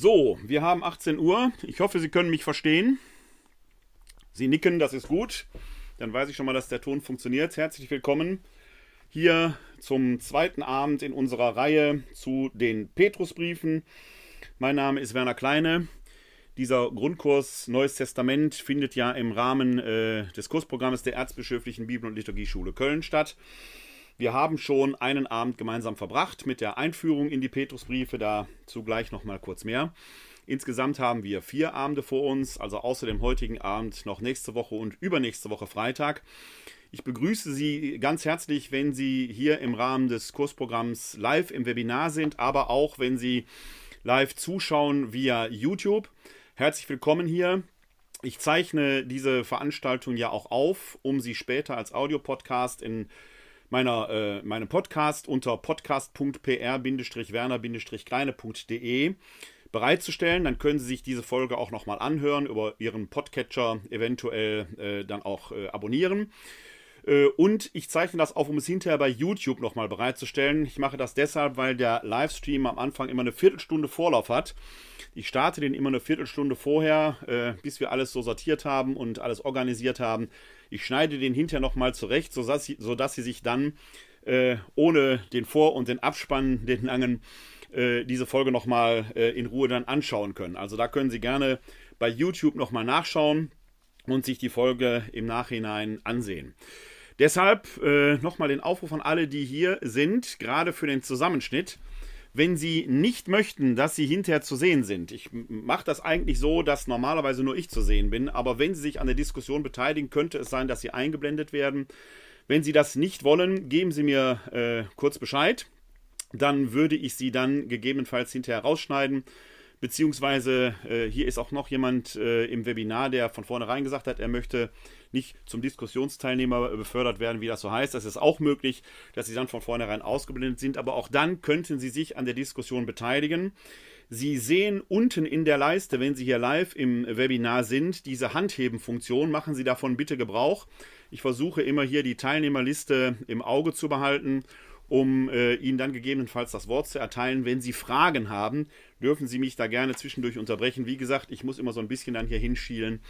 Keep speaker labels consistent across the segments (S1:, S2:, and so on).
S1: So, wir haben 18 Uhr. Ich hoffe, Sie können mich verstehen. Sie nicken, das ist gut. Dann weiß ich schon mal, dass der Ton funktioniert. Herzlich willkommen hier zum zweiten Abend in unserer Reihe zu den Petrusbriefen. Mein Name ist Werner Kleine. Dieser Grundkurs Neues Testament findet ja im Rahmen äh, des Kursprogramms der Erzbischöflichen Bibel- und Liturgieschule Köln statt. Wir haben schon einen Abend gemeinsam verbracht mit der Einführung in die Petrusbriefe, dazu gleich noch mal kurz mehr. Insgesamt haben wir vier Abende vor uns, also außer dem heutigen Abend noch nächste Woche und übernächste Woche Freitag. Ich begrüße Sie ganz herzlich, wenn Sie hier im Rahmen des Kursprogramms live im Webinar sind, aber auch wenn Sie live zuschauen via YouTube. Herzlich willkommen hier. Ich zeichne diese Veranstaltung ja auch auf, um sie später als Audiopodcast in meiner, äh, meinem Podcast unter podcast.pr-werner-kleine.de bereitzustellen. Dann können Sie sich diese Folge auch nochmal anhören, über Ihren Podcatcher eventuell äh, dann auch äh, abonnieren. Äh, und ich zeichne das auf, um es hinterher bei YouTube nochmal bereitzustellen. Ich mache das deshalb, weil der Livestream am Anfang immer eine Viertelstunde Vorlauf hat. Ich starte den immer eine Viertelstunde vorher, äh, bis wir alles so sortiert haben und alles organisiert haben. Ich schneide den hinterher nochmal zurecht, sodass sie, sodass sie sich dann äh, ohne den Vor- und den Abspann, den langen, äh, diese Folge nochmal äh, in Ruhe dann anschauen können. Also da können Sie gerne bei YouTube nochmal nachschauen und sich die Folge im Nachhinein ansehen. Deshalb äh, nochmal den Aufruf an alle, die hier sind, gerade für den Zusammenschnitt wenn Sie nicht möchten, dass Sie hinterher zu sehen sind. Ich mache das eigentlich so, dass normalerweise nur ich zu sehen bin, aber wenn Sie sich an der Diskussion beteiligen, könnte es sein, dass Sie eingeblendet werden. Wenn Sie das nicht wollen, geben Sie mir äh, kurz Bescheid. Dann würde ich Sie dann gegebenenfalls hinterher rausschneiden Beziehungsweise äh, hier ist auch noch jemand äh, im Webinar, der von vornherein gesagt hat, er möchte nicht zum Diskussionsteilnehmer befördert werden, wie das so heißt. Das ist auch möglich, dass sie dann von vornherein ausgeblendet sind, aber auch dann könnten sie sich an der Diskussion beteiligen. Sie sehen unten in der Leiste, wenn Sie hier live im Webinar sind, diese Handheben-Funktion. Machen Sie davon bitte Gebrauch. Ich versuche immer hier die Teilnehmerliste im Auge zu behalten um äh, Ihnen dann gegebenenfalls das Wort zu erteilen. Wenn Sie Fragen haben, dürfen Sie mich da gerne zwischendurch unterbrechen. Wie gesagt, ich muss immer so ein bisschen dann hier hinschielen,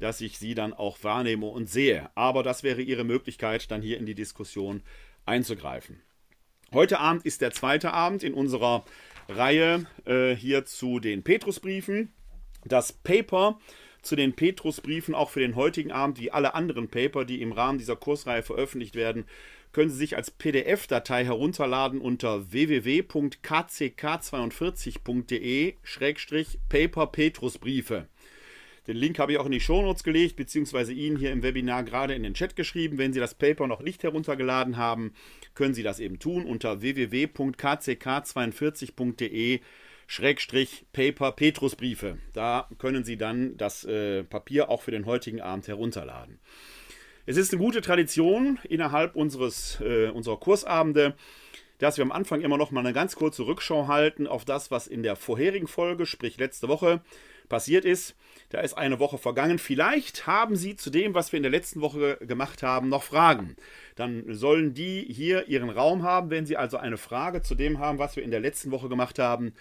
S1: dass ich Sie dann auch wahrnehme und sehe. Aber das wäre Ihre Möglichkeit, dann hier in die Diskussion einzugreifen. Heute Abend ist der zweite Abend in unserer Reihe äh, hier zu den Petrusbriefen. Das Paper zu den Petrusbriefen auch für den heutigen Abend, wie alle anderen Paper, die im Rahmen dieser Kursreihe veröffentlicht werden, können Sie sich als PDF-Datei herunterladen unter www.kck42.de-paper Petrusbriefe. Den Link habe ich auch in die Shownotes gelegt, beziehungsweise Ihnen hier im Webinar gerade in den Chat geschrieben. Wenn Sie das Paper noch nicht heruntergeladen haben, können Sie das eben tun unter www.kck42.de Paper Petrusbriefe. Da können Sie dann das äh, Papier auch für den heutigen Abend herunterladen. Es ist eine gute Tradition innerhalb unseres, äh, unserer Kursabende, dass wir am Anfang immer noch mal eine ganz kurze Rückschau halten auf das, was in der vorherigen Folge, sprich letzte Woche, passiert ist. Da ist eine Woche vergangen. Vielleicht haben Sie zu dem, was wir in der letzten Woche gemacht haben, noch Fragen. Dann sollen die hier ihren Raum haben. Wenn Sie also eine Frage zu dem haben, was wir in der letzten Woche gemacht haben,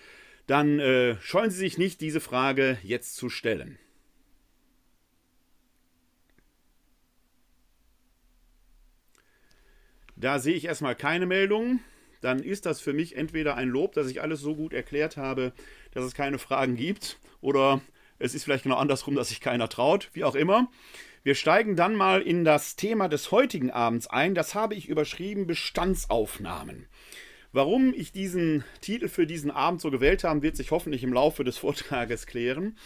S1: dann äh, scheuen Sie sich nicht, diese Frage jetzt zu stellen. Da sehe ich erstmal keine Meldung. Dann ist das für mich entweder ein Lob, dass ich alles so gut erklärt habe, dass es keine Fragen gibt, oder es ist vielleicht genau andersrum, dass sich keiner traut, wie auch immer. Wir steigen dann mal in das Thema des heutigen Abends ein. Das habe ich überschrieben Bestandsaufnahmen. Warum ich diesen Titel für diesen Abend so gewählt habe, wird sich hoffentlich im Laufe des Vortrages klären.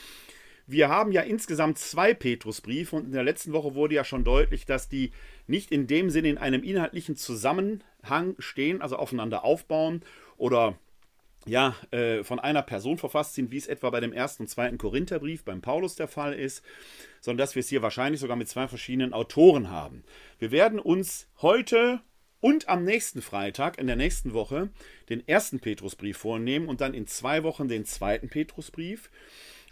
S1: Wir haben ja insgesamt zwei Petrusbriefe und in der letzten Woche wurde ja schon deutlich, dass die nicht in dem Sinne in einem inhaltlichen Zusammenhang stehen, also aufeinander aufbauen oder ja, äh, von einer Person verfasst sind, wie es etwa bei dem ersten und zweiten Korintherbrief beim Paulus der Fall ist, sondern dass wir es hier wahrscheinlich sogar mit zwei verschiedenen Autoren haben. Wir werden uns heute und am nächsten Freitag, in der nächsten Woche, den ersten Petrusbrief vornehmen und dann in zwei Wochen den zweiten Petrusbrief.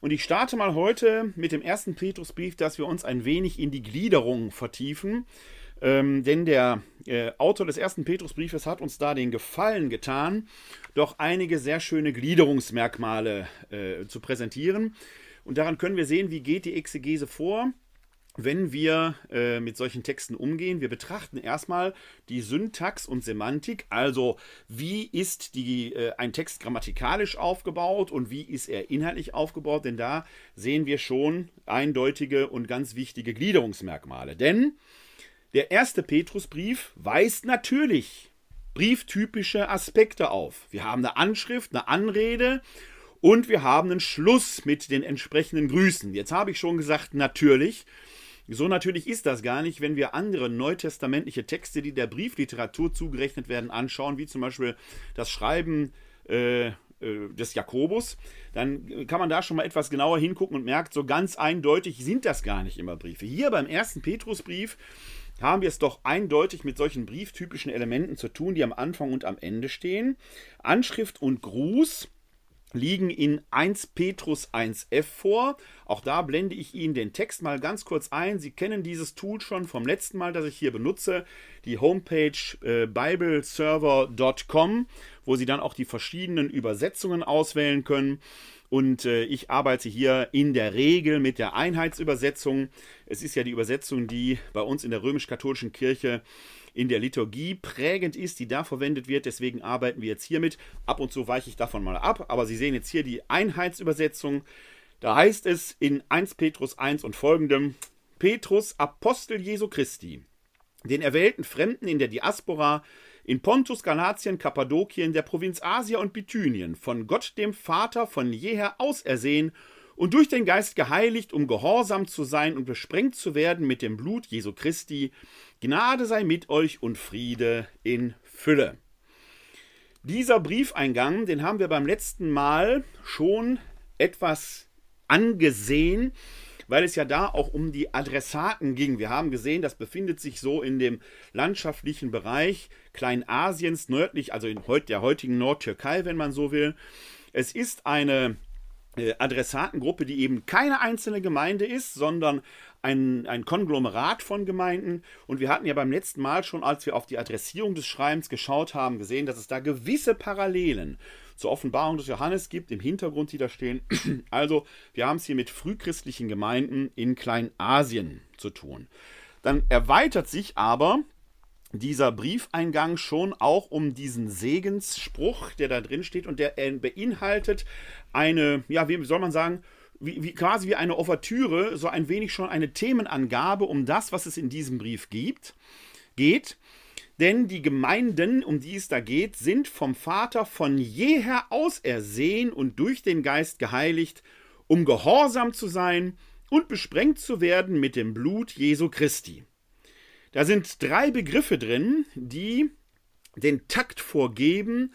S1: Und ich starte mal heute mit dem ersten Petrusbrief, dass wir uns ein wenig in die Gliederung vertiefen, Ähm, denn der äh, Autor des ersten Petrusbriefes hat uns da den Gefallen getan, doch einige sehr schöne Gliederungsmerkmale äh, zu präsentieren. Und daran können wir sehen, wie geht die Exegese vor wenn wir äh, mit solchen Texten umgehen, wir betrachten erstmal die Syntax und Semantik, also wie ist die, äh, ein Text grammatikalisch aufgebaut und wie ist er inhaltlich aufgebaut, denn da sehen wir schon eindeutige und ganz wichtige Gliederungsmerkmale. Denn der erste Petrusbrief weist natürlich brieftypische Aspekte auf. Wir haben eine Anschrift, eine Anrede und wir haben einen Schluss mit den entsprechenden Grüßen. Jetzt habe ich schon gesagt, natürlich. So natürlich ist das gar nicht, wenn wir andere neutestamentliche Texte, die der Briefliteratur zugerechnet werden, anschauen, wie zum Beispiel das Schreiben äh, äh, des Jakobus, dann kann man da schon mal etwas genauer hingucken und merkt, so ganz eindeutig sind das gar nicht immer Briefe. Hier beim ersten Petrusbrief haben wir es doch eindeutig mit solchen brieftypischen Elementen zu tun, die am Anfang und am Ende stehen. Anschrift und Gruß liegen in 1 Petrus 1f vor. Auch da blende ich Ihnen den Text mal ganz kurz ein. Sie kennen dieses Tool schon vom letzten Mal, das ich hier benutze, die Homepage äh, bibleserver.com, wo Sie dann auch die verschiedenen Übersetzungen auswählen können. Und äh, ich arbeite hier in der Regel mit der Einheitsübersetzung. Es ist ja die Übersetzung, die bei uns in der römisch-katholischen Kirche in der Liturgie prägend ist, die da verwendet wird. Deswegen arbeiten wir jetzt hiermit. Ab und zu weiche ich davon mal ab, aber Sie sehen jetzt hier die Einheitsübersetzung. Da heißt es in 1 Petrus 1 und folgendem: Petrus, Apostel Jesu Christi, den erwählten Fremden in der Diaspora, in Pontus, Galatien, Kappadokien, der Provinz Asia und Bithynien, von Gott dem Vater von jeher ausersehen und durch den Geist geheiligt, um gehorsam zu sein und besprengt zu werden mit dem Blut Jesu Christi, Gnade sei mit euch und Friede in Fülle. Dieser Briefeingang, den haben wir beim letzten Mal schon etwas angesehen, weil es ja da auch um die Adressaten ging. Wir haben gesehen, das befindet sich so in dem landschaftlichen Bereich Kleinasiens nördlich, also in der heutigen Nordtürkei, wenn man so will. Es ist eine Adressatengruppe, die eben keine einzelne Gemeinde ist, sondern ein, ein Konglomerat von Gemeinden. Und wir hatten ja beim letzten Mal schon, als wir auf die Adressierung des Schreibens geschaut haben, gesehen, dass es da gewisse Parallelen zur Offenbarung des Johannes gibt, im Hintergrund, die da stehen. Also, wir haben es hier mit frühchristlichen Gemeinden in Kleinasien zu tun. Dann erweitert sich aber dieser Briefeingang schon auch um diesen Segensspruch, der da drin steht und der beinhaltet eine, ja, wie soll man sagen, wie, wie, quasi wie eine Ouvertüre, so ein wenig schon eine Themenangabe um das, was es in diesem Brief gibt, geht. Denn die Gemeinden, um die es da geht, sind vom Vater von jeher ausersehen und durch den Geist geheiligt, um gehorsam zu sein und besprengt zu werden mit dem Blut Jesu Christi. Da sind drei Begriffe drin, die den Takt vorgeben,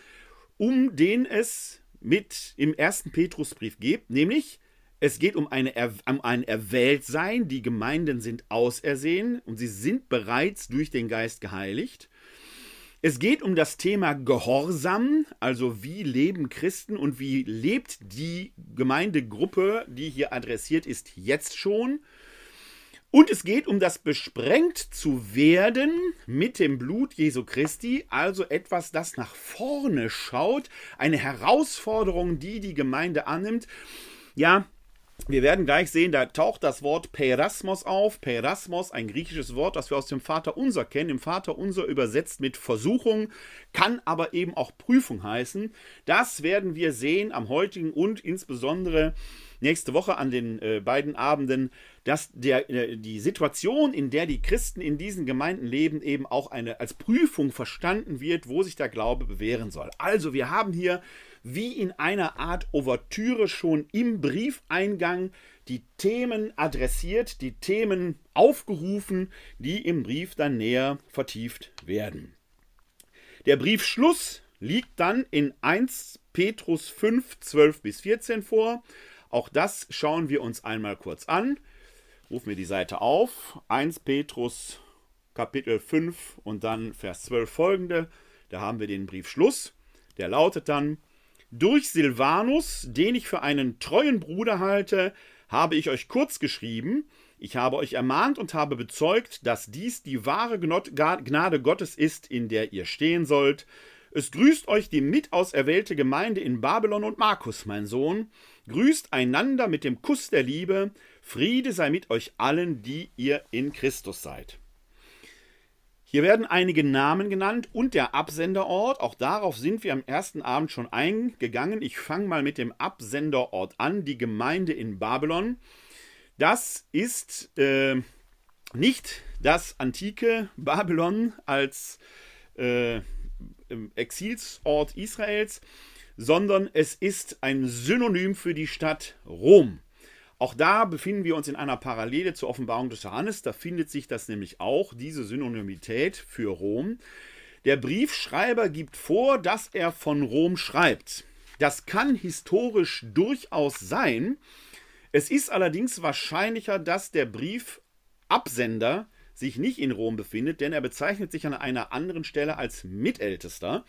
S1: um den es mit im ersten Petrusbrief geht, nämlich es geht um, eine, um ein Erwähltsein. Die Gemeinden sind ausersehen und sie sind bereits durch den Geist geheiligt. Es geht um das Thema Gehorsam, also wie leben Christen und wie lebt die Gemeindegruppe, die hier adressiert ist, jetzt schon. Und es geht um das besprengt zu werden mit dem Blut Jesu Christi, also etwas, das nach vorne schaut, eine Herausforderung, die die Gemeinde annimmt. Ja, wir werden gleich sehen, da taucht das Wort Perasmos auf. Perasmos, ein griechisches Wort, das wir aus dem Vater Unser kennen. Im Vater Unser übersetzt mit Versuchung, kann aber eben auch Prüfung heißen. Das werden wir sehen am heutigen und insbesondere nächste Woche an den äh, beiden Abenden, dass der, äh, die Situation, in der die Christen in diesen Gemeinden leben, eben auch eine, als Prüfung verstanden wird, wo sich der Glaube bewähren soll. Also wir haben hier wie in einer Art Ouvertüre schon im Briefeingang die Themen adressiert, die Themen aufgerufen, die im Brief dann näher vertieft werden. Der Briefschluss liegt dann in 1 Petrus 5, 12 bis 14 vor. Auch das schauen wir uns einmal kurz an. Rufen wir die Seite auf. 1 Petrus Kapitel 5 und dann Vers 12 folgende. Da haben wir den Briefschluss. Der lautet dann, durch Silvanus, den ich für einen treuen Bruder halte, habe ich euch kurz geschrieben, ich habe euch ermahnt und habe bezeugt, dass dies die wahre Gnade Gottes ist, in der ihr stehen sollt. Es grüßt euch die mitauserwählte Gemeinde in Babylon und Markus, mein Sohn. Grüßt einander mit dem Kuss der Liebe. Friede sei mit euch allen, die ihr in Christus seid. Hier werden einige Namen genannt und der Absenderort. Auch darauf sind wir am ersten Abend schon eingegangen. Ich fange mal mit dem Absenderort an, die Gemeinde in Babylon. Das ist äh, nicht das antike Babylon als äh, Exilsort Israels, sondern es ist ein Synonym für die Stadt Rom. Auch da befinden wir uns in einer Parallele zur Offenbarung des Johannes. Da findet sich das nämlich auch, diese Synonymität für Rom. Der Briefschreiber gibt vor, dass er von Rom schreibt. Das kann historisch durchaus sein, es ist allerdings wahrscheinlicher, dass der Briefabsender sich nicht in Rom befindet, denn er bezeichnet sich an einer anderen Stelle als Mitältester.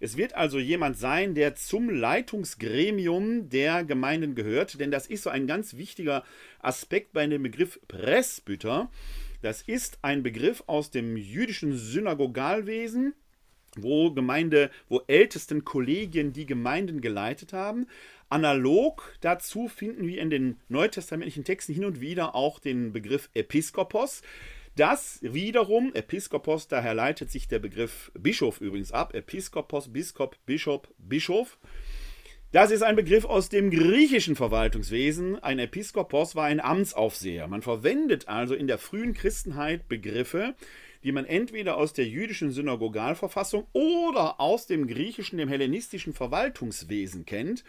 S1: Es wird also jemand sein, der zum Leitungsgremium der Gemeinden gehört, denn das ist so ein ganz wichtiger Aspekt bei dem Begriff Presbyter. Das ist ein Begriff aus dem jüdischen Synagogalwesen, wo Gemeinde, wo ältesten Kollegien die Gemeinden geleitet haben. Analog dazu finden wir in den neutestamentlichen Texten hin und wieder auch den Begriff Episkopos. Das wiederum, Episkopos, daher leitet sich der Begriff Bischof übrigens ab. Episkopos, Biskop, Bischof, Bischof. Das ist ein Begriff aus dem griechischen Verwaltungswesen. Ein Episkopos war ein Amtsaufseher. Man verwendet also in der frühen Christenheit Begriffe, die man entweder aus der jüdischen Synagogalverfassung oder aus dem griechischen, dem hellenistischen Verwaltungswesen kennt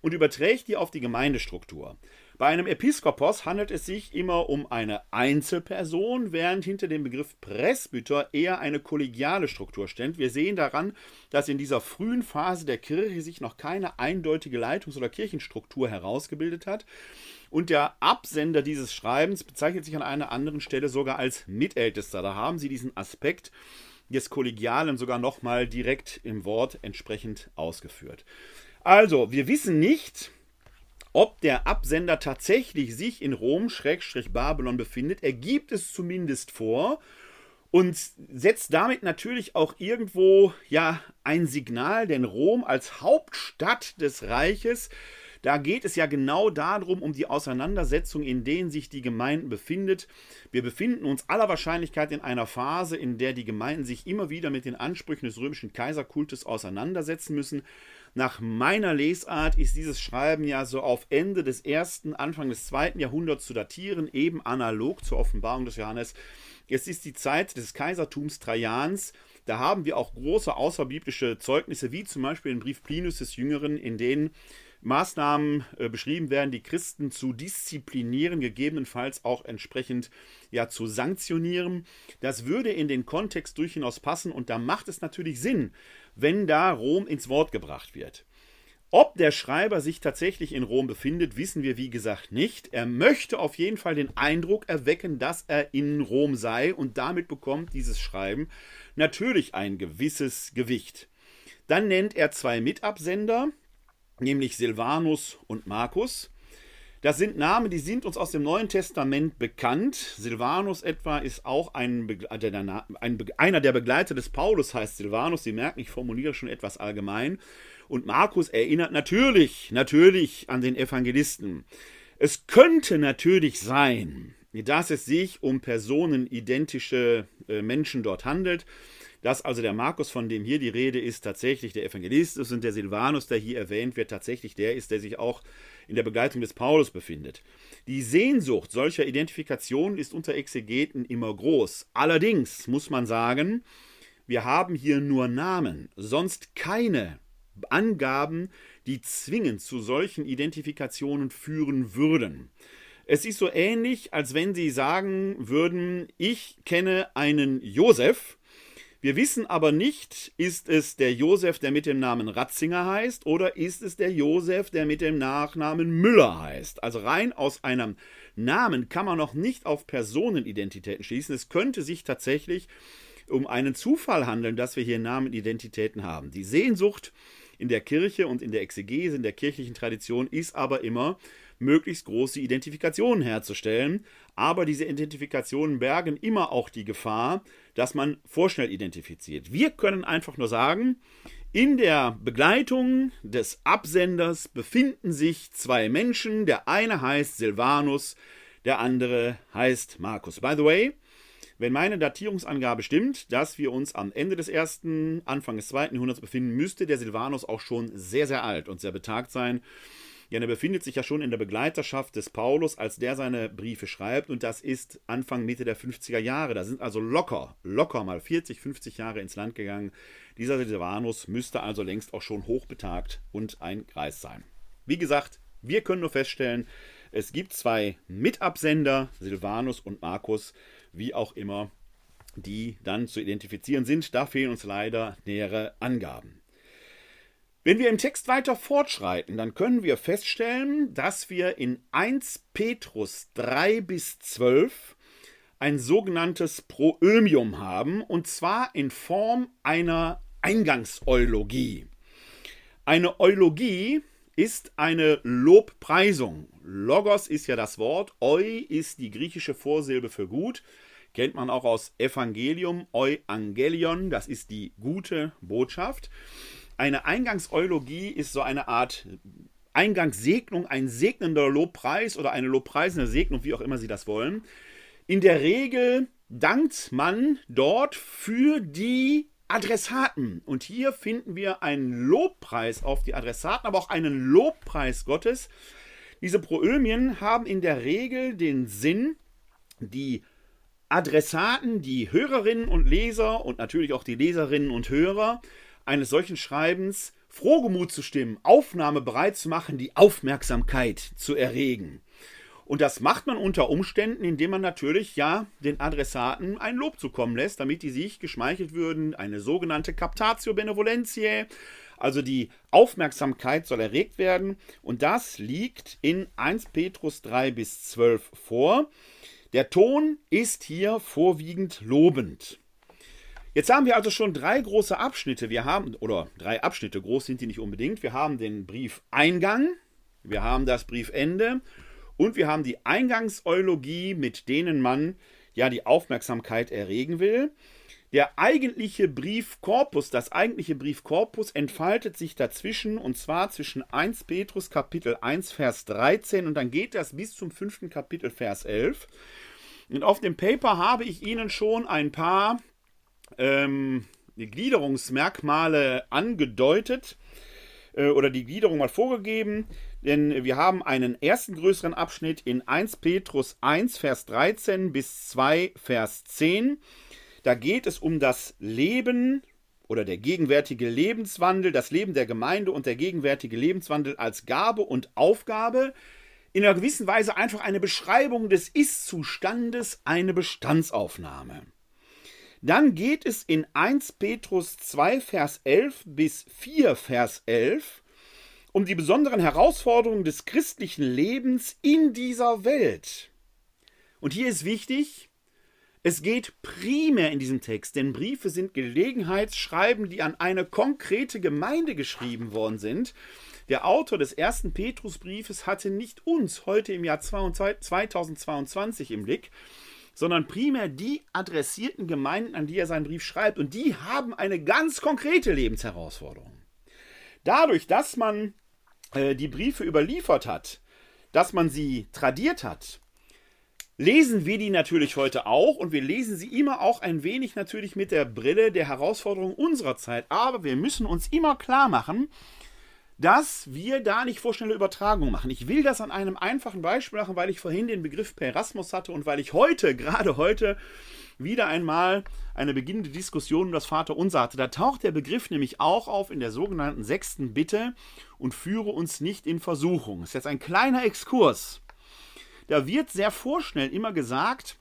S1: und überträgt die auf die Gemeindestruktur. Bei einem Episkopos handelt es sich immer um eine Einzelperson, während hinter dem Begriff Presbyter eher eine kollegiale Struktur steht. Wir sehen daran, dass in dieser frühen Phase der Kirche sich noch keine eindeutige Leitungs- oder Kirchenstruktur herausgebildet hat. Und der Absender dieses Schreibens bezeichnet sich an einer anderen Stelle sogar als Mitältester. Da haben Sie diesen Aspekt des Kollegialen sogar nochmal direkt im Wort entsprechend ausgeführt. Also, wir wissen nicht, ob der Absender tatsächlich sich in Rom-Babylon befindet. Er gibt es zumindest vor und setzt damit natürlich auch irgendwo ja ein Signal, denn Rom als Hauptstadt des Reiches da geht es ja genau darum, um die Auseinandersetzung, in denen sich die Gemeinden befindet. Wir befinden uns aller Wahrscheinlichkeit in einer Phase, in der die Gemeinden sich immer wieder mit den Ansprüchen des römischen Kaiserkultes auseinandersetzen müssen. Nach meiner Lesart ist dieses Schreiben ja so auf Ende des ersten, Anfang des zweiten Jahrhunderts zu datieren, eben analog zur Offenbarung des Johannes. Es ist die Zeit des Kaisertums Trajans. Da haben wir auch große außerbiblische Zeugnisse, wie zum Beispiel den Brief Plinus des Jüngeren, in denen Maßnahmen äh, beschrieben werden, die Christen zu disziplinieren, gegebenenfalls auch entsprechend ja zu sanktionieren. Das würde in den Kontext durchaus passen und da macht es natürlich Sinn, wenn da Rom ins Wort gebracht wird. Ob der Schreiber sich tatsächlich in Rom befindet, wissen wir wie gesagt nicht. Er möchte auf jeden Fall den Eindruck erwecken, dass er in Rom sei und damit bekommt dieses Schreiben natürlich ein gewisses Gewicht. Dann nennt er zwei Mitabsender, nämlich Silvanus und Markus. Das sind Namen, die sind uns aus dem Neuen Testament bekannt. Silvanus etwa ist auch ein, ein, einer der Begleiter des Paulus, heißt Silvanus. Sie merken, ich formuliere schon etwas allgemein. Und Markus erinnert natürlich, natürlich an den Evangelisten. Es könnte natürlich sein, dass es sich um personenidentische äh, Menschen dort handelt dass also der Markus, von dem hier die Rede ist, tatsächlich der Evangelist ist und der Silvanus, der hier erwähnt wird, tatsächlich der ist, der sich auch in der Begleitung des Paulus befindet. Die Sehnsucht solcher Identifikationen ist unter Exegeten immer groß. Allerdings muss man sagen, wir haben hier nur Namen, sonst keine Angaben, die zwingend zu solchen Identifikationen führen würden. Es ist so ähnlich, als wenn Sie sagen würden, ich kenne einen Josef wir wissen aber nicht, ist es der Josef, der mit dem Namen Ratzinger heißt, oder ist es der Josef, der mit dem Nachnamen Müller heißt. Also rein aus einem Namen kann man noch nicht auf Personenidentitäten schließen. Es könnte sich tatsächlich um einen Zufall handeln, dass wir hier Namenidentitäten haben. Die Sehnsucht in der Kirche und in der Exegese, in der kirchlichen Tradition, ist aber immer, möglichst große Identifikationen herzustellen. Aber diese Identifikationen bergen immer auch die Gefahr, dass man vorschnell identifiziert. Wir können einfach nur sagen, in der Begleitung des Absenders befinden sich zwei Menschen. Der eine heißt Silvanus, der andere heißt Markus. By the way, wenn meine Datierungsangabe stimmt, dass wir uns am Ende des ersten, Anfang des zweiten Jahrhunderts befinden, müsste der Silvanus auch schon sehr, sehr alt und sehr betagt sein. Ja, er befindet sich ja schon in der Begleiterschaft des Paulus, als der seine Briefe schreibt, und das ist Anfang, Mitte der 50er Jahre. Da sind also locker, locker mal 40, 50 Jahre ins Land gegangen. Dieser Silvanus müsste also längst auch schon hochbetagt und ein Kreis sein. Wie gesagt, wir können nur feststellen, es gibt zwei Mitabsender, Silvanus und Markus, wie auch immer, die dann zu identifizieren sind. Da fehlen uns leider nähere Angaben. Wenn wir im Text weiter fortschreiten, dann können wir feststellen, dass wir in 1 Petrus 3 bis 12 ein sogenanntes Proömium haben, und zwar in Form einer Eingangseulogie. Eine Eulogie ist eine Lobpreisung. Logos ist ja das Wort, eu ist die griechische Vorsilbe für gut. Kennt man auch aus Evangelium, Euangelion, das ist die gute Botschaft. Eine Eingangseulogie ist so eine Art Eingangssegnung, ein segnender Lobpreis oder eine lobpreisende Segnung, wie auch immer Sie das wollen. In der Regel dankt man dort für die Adressaten. Und hier finden wir einen Lobpreis auf die Adressaten, aber auch einen Lobpreis Gottes. Diese Proömien haben in der Regel den Sinn, die Adressaten, die Hörerinnen und Leser und natürlich auch die Leserinnen und Hörer eines solchen Schreibens frohgemut zu stimmen, Aufnahme bereit zu machen, die Aufmerksamkeit zu erregen. Und das macht man unter Umständen, indem man natürlich ja den Adressaten ein Lob zukommen lässt, damit die sich geschmeichelt würden. Eine sogenannte Captatio Benevolentiae, also die Aufmerksamkeit soll erregt werden. Und das liegt in 1 Petrus 3 bis 12 vor. Der Ton ist hier vorwiegend lobend. Jetzt haben wir also schon drei große Abschnitte. Wir haben, oder drei Abschnitte, groß sind die nicht unbedingt. Wir haben den Briefeingang, wir haben das Briefende und wir haben die Eingangseulogie, mit denen man ja die Aufmerksamkeit erregen will. Der eigentliche Briefkorpus, das eigentliche Briefkorpus entfaltet sich dazwischen und zwar zwischen 1 Petrus Kapitel 1 Vers 13 und dann geht das bis zum 5. Kapitel Vers 11. Und auf dem Paper habe ich Ihnen schon ein paar ähm, die Gliederungsmerkmale angedeutet äh, oder die Gliederung mal vorgegeben, denn wir haben einen ersten größeren Abschnitt in 1 Petrus 1, Vers 13 bis 2, Vers 10. Da geht es um das Leben oder der gegenwärtige Lebenswandel, das Leben der Gemeinde und der gegenwärtige Lebenswandel als Gabe und Aufgabe. In einer gewissen Weise einfach eine Beschreibung des Ist-Zustandes, eine Bestandsaufnahme. Dann geht es in 1 Petrus 2, Vers 11 bis 4, Vers 11 um die besonderen Herausforderungen des christlichen Lebens in dieser Welt. Und hier ist wichtig, es geht primär in diesem Text, denn Briefe sind Gelegenheitsschreiben, die an eine konkrete Gemeinde geschrieben worden sind. Der Autor des ersten Petrusbriefes hatte nicht uns heute im Jahr 2022 im Blick, sondern primär die adressierten Gemeinden, an die er seinen Brief schreibt. Und die haben eine ganz konkrete Lebensherausforderung. Dadurch, dass man äh, die Briefe überliefert hat, dass man sie tradiert hat, lesen wir die natürlich heute auch und wir lesen sie immer auch ein wenig natürlich mit der Brille der Herausforderung unserer Zeit. Aber wir müssen uns immer klar machen, dass wir da nicht vorschnelle Übertragung machen. Ich will das an einem einfachen Beispiel machen, weil ich vorhin den Begriff per Erasmus hatte und weil ich heute, gerade heute, wieder einmal eine beginnende Diskussion um das Vaterunser hatte. Da taucht der Begriff nämlich auch auf in der sogenannten sechsten Bitte und führe uns nicht in Versuchung. Das ist jetzt ein kleiner Exkurs. Da wird sehr vorschnell immer gesagt,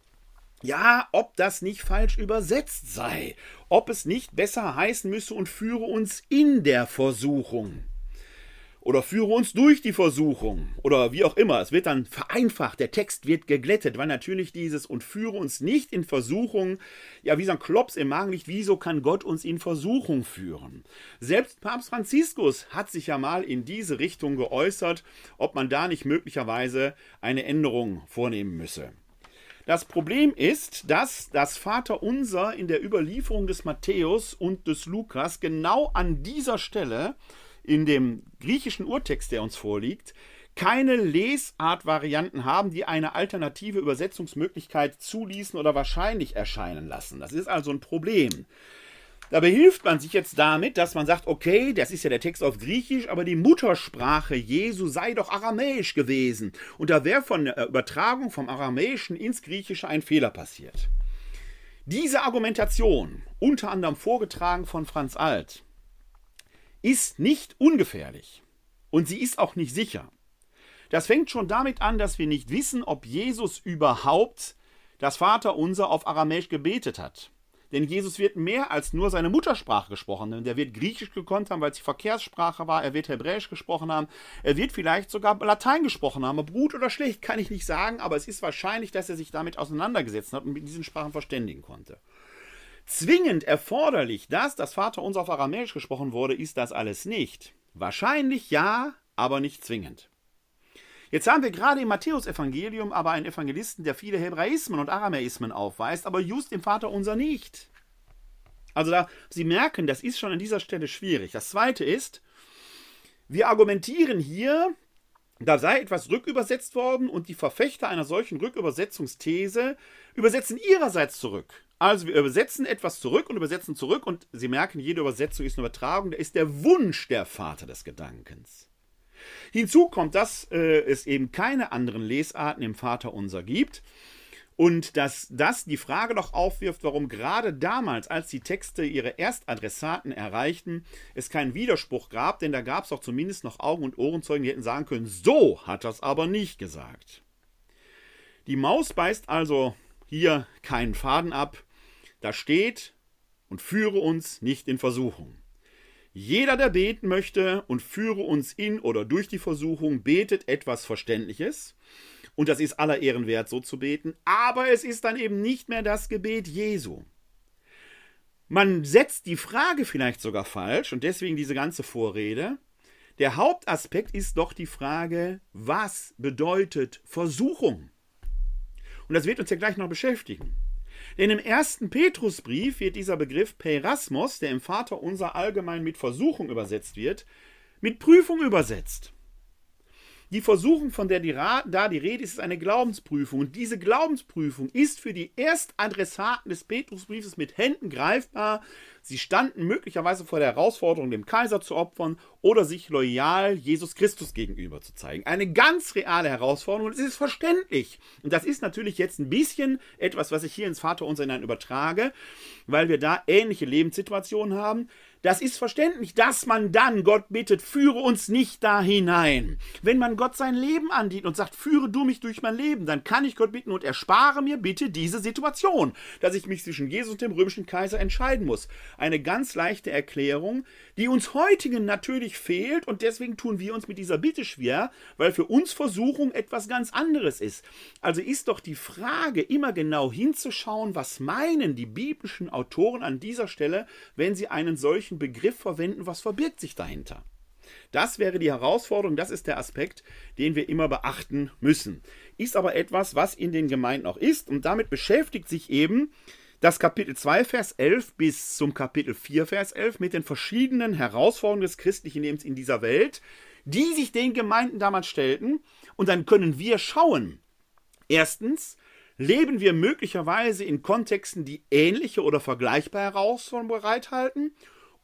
S1: ja, ob das nicht falsch übersetzt sei, ob es nicht besser heißen müsse und führe uns in der Versuchung. Oder führe uns durch die Versuchung oder wie auch immer. Es wird dann vereinfacht, der Text wird geglättet, weil natürlich dieses und führe uns nicht in Versuchung, ja, wie so ein Klops im Magen liegt, wieso kann Gott uns in Versuchung führen? Selbst Papst Franziskus hat sich ja mal in diese Richtung geäußert, ob man da nicht möglicherweise eine Änderung vornehmen müsse. Das Problem ist, dass das Vaterunser in der Überlieferung des Matthäus und des Lukas genau an dieser Stelle in dem griechischen Urtext, der uns vorliegt, keine Lesartvarianten haben, die eine alternative Übersetzungsmöglichkeit zuließen oder wahrscheinlich erscheinen lassen. Das ist also ein Problem. Dabei hilft man sich jetzt damit, dass man sagt, okay, das ist ja der Text auf Griechisch, aber die Muttersprache Jesu sei doch aramäisch gewesen. Und da wäre von der Übertragung vom Aramäischen ins Griechische ein Fehler passiert. Diese Argumentation, unter anderem vorgetragen von Franz Alt, ist nicht ungefährlich und sie ist auch nicht sicher. Das fängt schon damit an, dass wir nicht wissen, ob Jesus überhaupt das Vaterunser auf Aramäisch gebetet hat. Denn Jesus wird mehr als nur seine Muttersprache gesprochen haben. Der wird Griechisch gekonnt haben, weil es die Verkehrssprache war. Er wird Hebräisch gesprochen haben. Er wird vielleicht sogar Latein gesprochen haben. Ob gut oder schlecht, kann ich nicht sagen, aber es ist wahrscheinlich, dass er sich damit auseinandergesetzt hat und mit diesen Sprachen verständigen konnte zwingend erforderlich, dass das Vaterunser auf Aramäisch gesprochen wurde, ist das alles nicht. Wahrscheinlich ja, aber nicht zwingend. Jetzt haben wir gerade im Matthäusevangelium aber einen Evangelisten, der viele Hebraismen und Aramäismen aufweist, aber just im Vaterunser nicht. Also da, Sie merken, das ist schon an dieser Stelle schwierig. Das zweite ist, wir argumentieren hier, da sei etwas rückübersetzt worden und die Verfechter einer solchen Rückübersetzungsthese übersetzen ihrerseits zurück. Also wir übersetzen etwas zurück und übersetzen zurück und Sie merken, jede Übersetzung ist eine Übertragung, da ist der Wunsch der Vater des Gedankens. Hinzu kommt, dass äh, es eben keine anderen Lesarten im Vaterunser gibt und dass das die Frage doch aufwirft, warum gerade damals, als die Texte ihre Erstadressaten erreichten, es keinen Widerspruch gab, denn da gab es auch zumindest noch Augen- und Ohrenzeugen, die hätten sagen können, so hat es aber nicht gesagt. Die Maus beißt also hier keinen Faden ab, da steht, und führe uns nicht in Versuchung. Jeder, der beten möchte und führe uns in oder durch die Versuchung, betet etwas Verständliches. Und das ist aller Ehren wert, so zu beten. Aber es ist dann eben nicht mehr das Gebet Jesu. Man setzt die Frage vielleicht sogar falsch und deswegen diese ganze Vorrede. Der Hauptaspekt ist doch die Frage, was bedeutet Versuchung? Und das wird uns ja gleich noch beschäftigen. Denn im ersten Petrusbrief wird dieser Begriff Perasmos, der im Vater unser allgemein mit Versuchung übersetzt wird, mit Prüfung übersetzt. Die Versuchung, von der die da die Rede ist, ist eine Glaubensprüfung. Und diese Glaubensprüfung ist für die Erstadressaten des Petrusbriefes mit Händen greifbar. Sie standen möglicherweise vor der Herausforderung, dem Kaiser zu opfern oder sich loyal Jesus Christus gegenüber zu zeigen. Eine ganz reale Herausforderung und es ist verständlich. Und das ist natürlich jetzt ein bisschen etwas, was ich hier ins Vaterunser hinein übertrage, weil wir da ähnliche Lebenssituationen haben. Das ist verständlich, dass man dann Gott bittet, führe uns nicht da hinein. Wenn man Gott sein Leben andient und sagt, führe du mich durch mein Leben, dann kann ich Gott bitten und erspare mir bitte diese Situation, dass ich mich zwischen Jesus und dem römischen Kaiser entscheiden muss. Eine ganz leichte Erklärung, die uns heutigen natürlich fehlt und deswegen tun wir uns mit dieser Bitte schwer, weil für uns Versuchung etwas ganz anderes ist. Also ist doch die Frage, immer genau hinzuschauen, was meinen die biblischen Autoren an dieser Stelle, wenn sie einen solchen solchen Begriff verwenden, was verbirgt sich dahinter? Das wäre die Herausforderung, das ist der Aspekt, den wir immer beachten müssen. Ist aber etwas, was in den Gemeinden auch ist und damit beschäftigt sich eben das Kapitel 2, Vers 11 bis zum Kapitel 4, Vers 11 mit den verschiedenen Herausforderungen des christlichen Lebens in dieser Welt, die sich den Gemeinden damals stellten. Und dann können wir schauen. Erstens, leben wir möglicherweise in Kontexten, die ähnliche oder vergleichbare Herausforderungen bereithalten?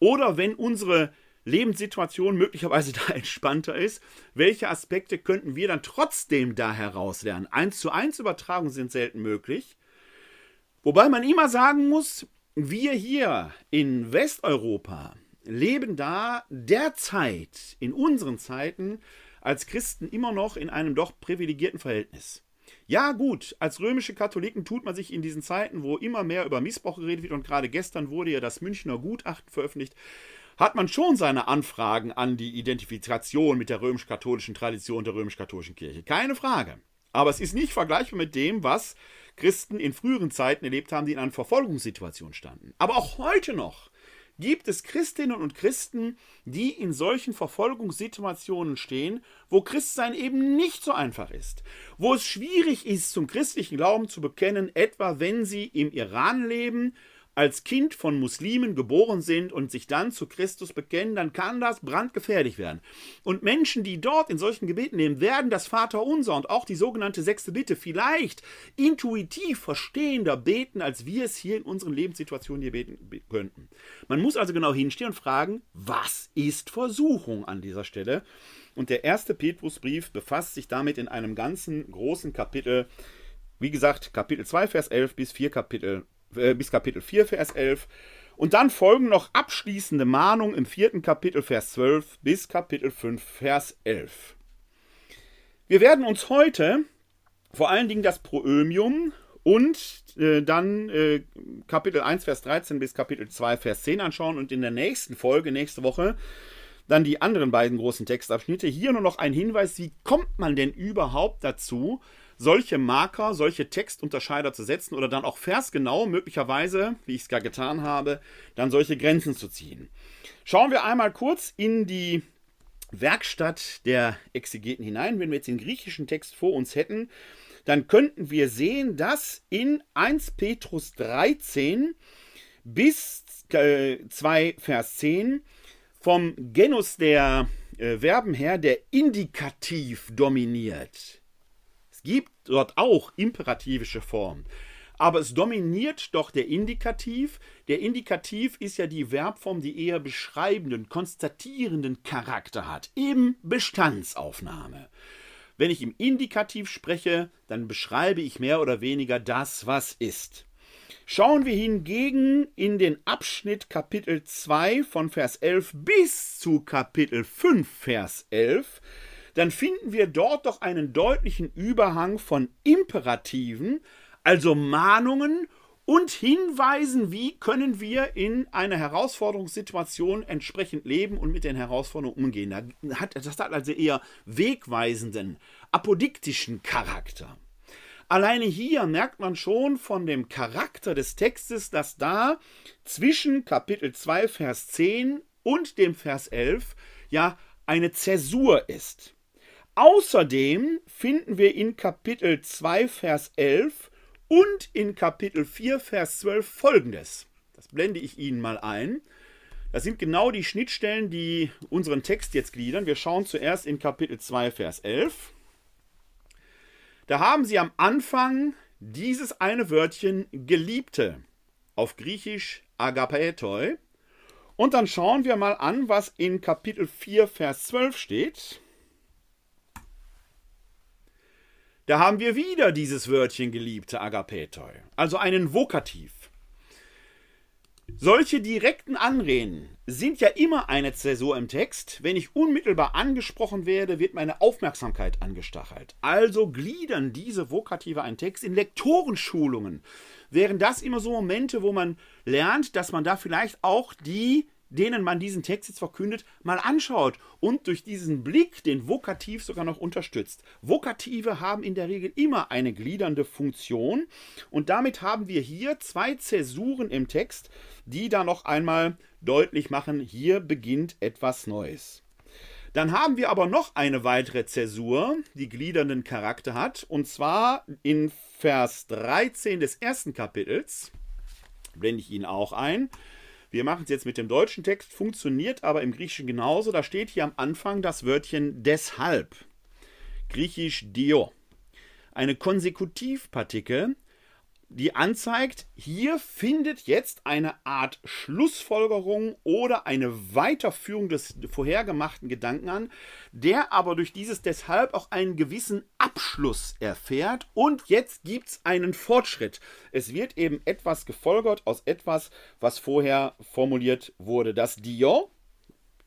S1: Oder wenn unsere Lebenssituation möglicherweise da entspannter ist, welche Aspekte könnten wir dann trotzdem da herauslernen? Eins zu eins Übertragungen sind selten möglich. Wobei man immer sagen muss, wir hier in Westeuropa leben da derzeit in unseren Zeiten als Christen immer noch in einem doch privilegierten Verhältnis. Ja, gut, als römische Katholiken tut man sich in diesen Zeiten, wo immer mehr über Missbrauch geredet wird, und gerade gestern wurde ja das Münchner Gutachten veröffentlicht, hat man schon seine Anfragen an die Identifikation mit der römisch-katholischen Tradition der römisch-katholischen Kirche. Keine Frage. Aber es ist nicht vergleichbar mit dem, was Christen in früheren Zeiten erlebt haben, die in einer Verfolgungssituation standen. Aber auch heute noch gibt es Christinnen und Christen, die in solchen Verfolgungssituationen stehen, wo Christsein eben nicht so einfach ist, wo es schwierig ist, zum christlichen Glauben zu bekennen, etwa wenn sie im Iran leben, als Kind von Muslimen geboren sind und sich dann zu Christus bekennen, dann kann das brandgefährlich werden. Und Menschen, die dort in solchen Gebeten nehmen, werden das Vaterunser und auch die sogenannte sechste Bitte vielleicht intuitiv verstehender beten, als wir es hier in unseren Lebenssituationen hier beten könnten. Man muss also genau hinstehen und fragen, was ist Versuchung an dieser Stelle? Und der erste Petrusbrief befasst sich damit in einem ganzen großen Kapitel. Wie gesagt, Kapitel 2, Vers 11 bis 4 Kapitel äh, bis Kapitel 4, Vers 11. Und dann folgen noch abschließende Mahnungen im vierten Kapitel, Vers 12 bis Kapitel 5, Vers 11. Wir werden uns heute vor allen Dingen das Proömium und äh, dann äh, Kapitel 1, Vers 13 bis Kapitel 2, Vers 10 anschauen und in der nächsten Folge, nächste Woche, dann die anderen beiden großen Textabschnitte. Hier nur noch ein Hinweis, wie kommt man denn überhaupt dazu, solche Marker, solche Textunterscheider zu setzen oder dann auch versgenau, möglicherweise, wie ich es gar getan habe, dann solche Grenzen zu ziehen. Schauen wir einmal kurz in die Werkstatt der Exegeten hinein. Wenn wir jetzt den griechischen Text vor uns hätten, dann könnten wir sehen, dass in 1 Petrus 13 bis 2 Vers 10 vom Genus der äh, Verben her der Indikativ dominiert gibt dort auch imperativische Formen. Aber es dominiert doch der Indikativ. Der Indikativ ist ja die Verbform, die eher beschreibenden, konstatierenden Charakter hat. Eben Bestandsaufnahme. Wenn ich im Indikativ spreche, dann beschreibe ich mehr oder weniger das, was ist. Schauen wir hingegen in den Abschnitt Kapitel 2 von Vers 11 bis zu Kapitel 5 Vers 11, dann finden wir dort doch einen deutlichen Überhang von Imperativen, also Mahnungen und Hinweisen, wie können wir in einer Herausforderungssituation entsprechend leben und mit den Herausforderungen umgehen. Das hat, also eher wegweisenden, apodiktischen Charakter. Alleine hier merkt man schon von dem Charakter des Textes, dass da zwischen Kapitel 2, Vers 10 und dem Vers 11 ja eine Zäsur ist. Außerdem finden wir in Kapitel 2, Vers 11 und in Kapitel 4, Vers 12 folgendes. Das blende ich Ihnen mal ein. Das sind genau die Schnittstellen, die unseren Text jetzt gliedern. Wir schauen zuerst in Kapitel 2, Vers 11. Da haben Sie am Anfang dieses eine Wörtchen Geliebte, auf Griechisch Agapaetoi. Und dann schauen wir mal an, was in Kapitel 4, Vers 12 steht. Da haben wir wieder dieses Wörtchen geliebte Agapetoi, also einen Vokativ. Solche direkten Anreden sind ja immer eine Zäsur im Text. Wenn ich unmittelbar angesprochen werde, wird meine Aufmerksamkeit angestachelt. Also gliedern diese Vokative einen Text. In Lektorenschulungen wären das immer so Momente, wo man lernt, dass man da vielleicht auch die denen man diesen Text jetzt verkündet, mal anschaut und durch diesen Blick den Vokativ sogar noch unterstützt. Vokative haben in der Regel immer eine gliedernde Funktion und damit haben wir hier zwei Zäsuren im Text, die da noch einmal deutlich machen, hier beginnt etwas Neues. Dann haben wir aber noch eine weitere Zäsur, die gliedernden Charakter hat, und zwar in Vers 13 des ersten Kapitels, blende ich Ihnen auch ein. Wir machen es jetzt mit dem deutschen Text, funktioniert aber im Griechischen genauso. Da steht hier am Anfang das Wörtchen deshalb. Griechisch dio. Eine Konsekutivpartikel, die anzeigt, hier findet jetzt eine Art Schlussfolgerung oder eine Weiterführung des vorhergemachten Gedanken an, der aber durch dieses deshalb auch einen gewissen Abschluss erfährt und jetzt gibt es einen Fortschritt. Es wird eben etwas gefolgert aus etwas, was vorher formuliert wurde. Das Dio,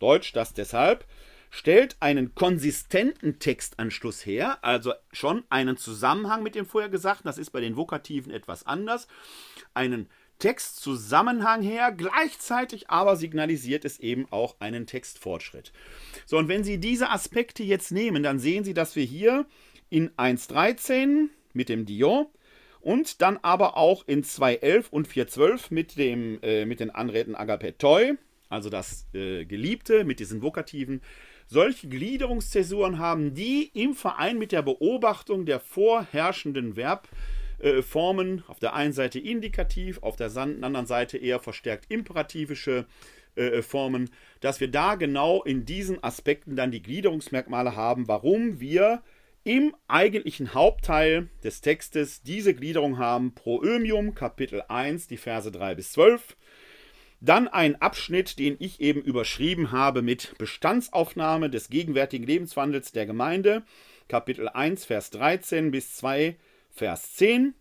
S1: Deutsch das deshalb, stellt einen konsistenten Textanschluss her, also schon einen Zusammenhang mit dem vorher Gesagten, das ist bei den Vokativen etwas anders, einen Textzusammenhang her, gleichzeitig aber signalisiert es eben auch einen Textfortschritt. So, und wenn Sie diese Aspekte jetzt nehmen, dann sehen Sie, dass wir hier in 1.13 mit dem Dion und dann aber auch in 2.11 und 4.12 mit, äh, mit den Anräten Agapetoi, also das äh, Geliebte mit diesen Vokativen, solche Gliederungszäsuren haben, die im Verein mit der Beobachtung der vorherrschenden Verbformen, auf der einen Seite indikativ, auf der anderen Seite eher verstärkt imperativische äh, Formen, dass wir da genau in diesen Aspekten dann die Gliederungsmerkmale haben, warum wir im eigentlichen Hauptteil des Textes diese Gliederung haben: Proömium, Kapitel 1, die Verse 3 bis 12 dann ein Abschnitt, den ich eben überschrieben habe mit Bestandsaufnahme des gegenwärtigen Lebenswandels der Gemeinde, Kapitel 1, Vers 13 bis 2, Vers 10.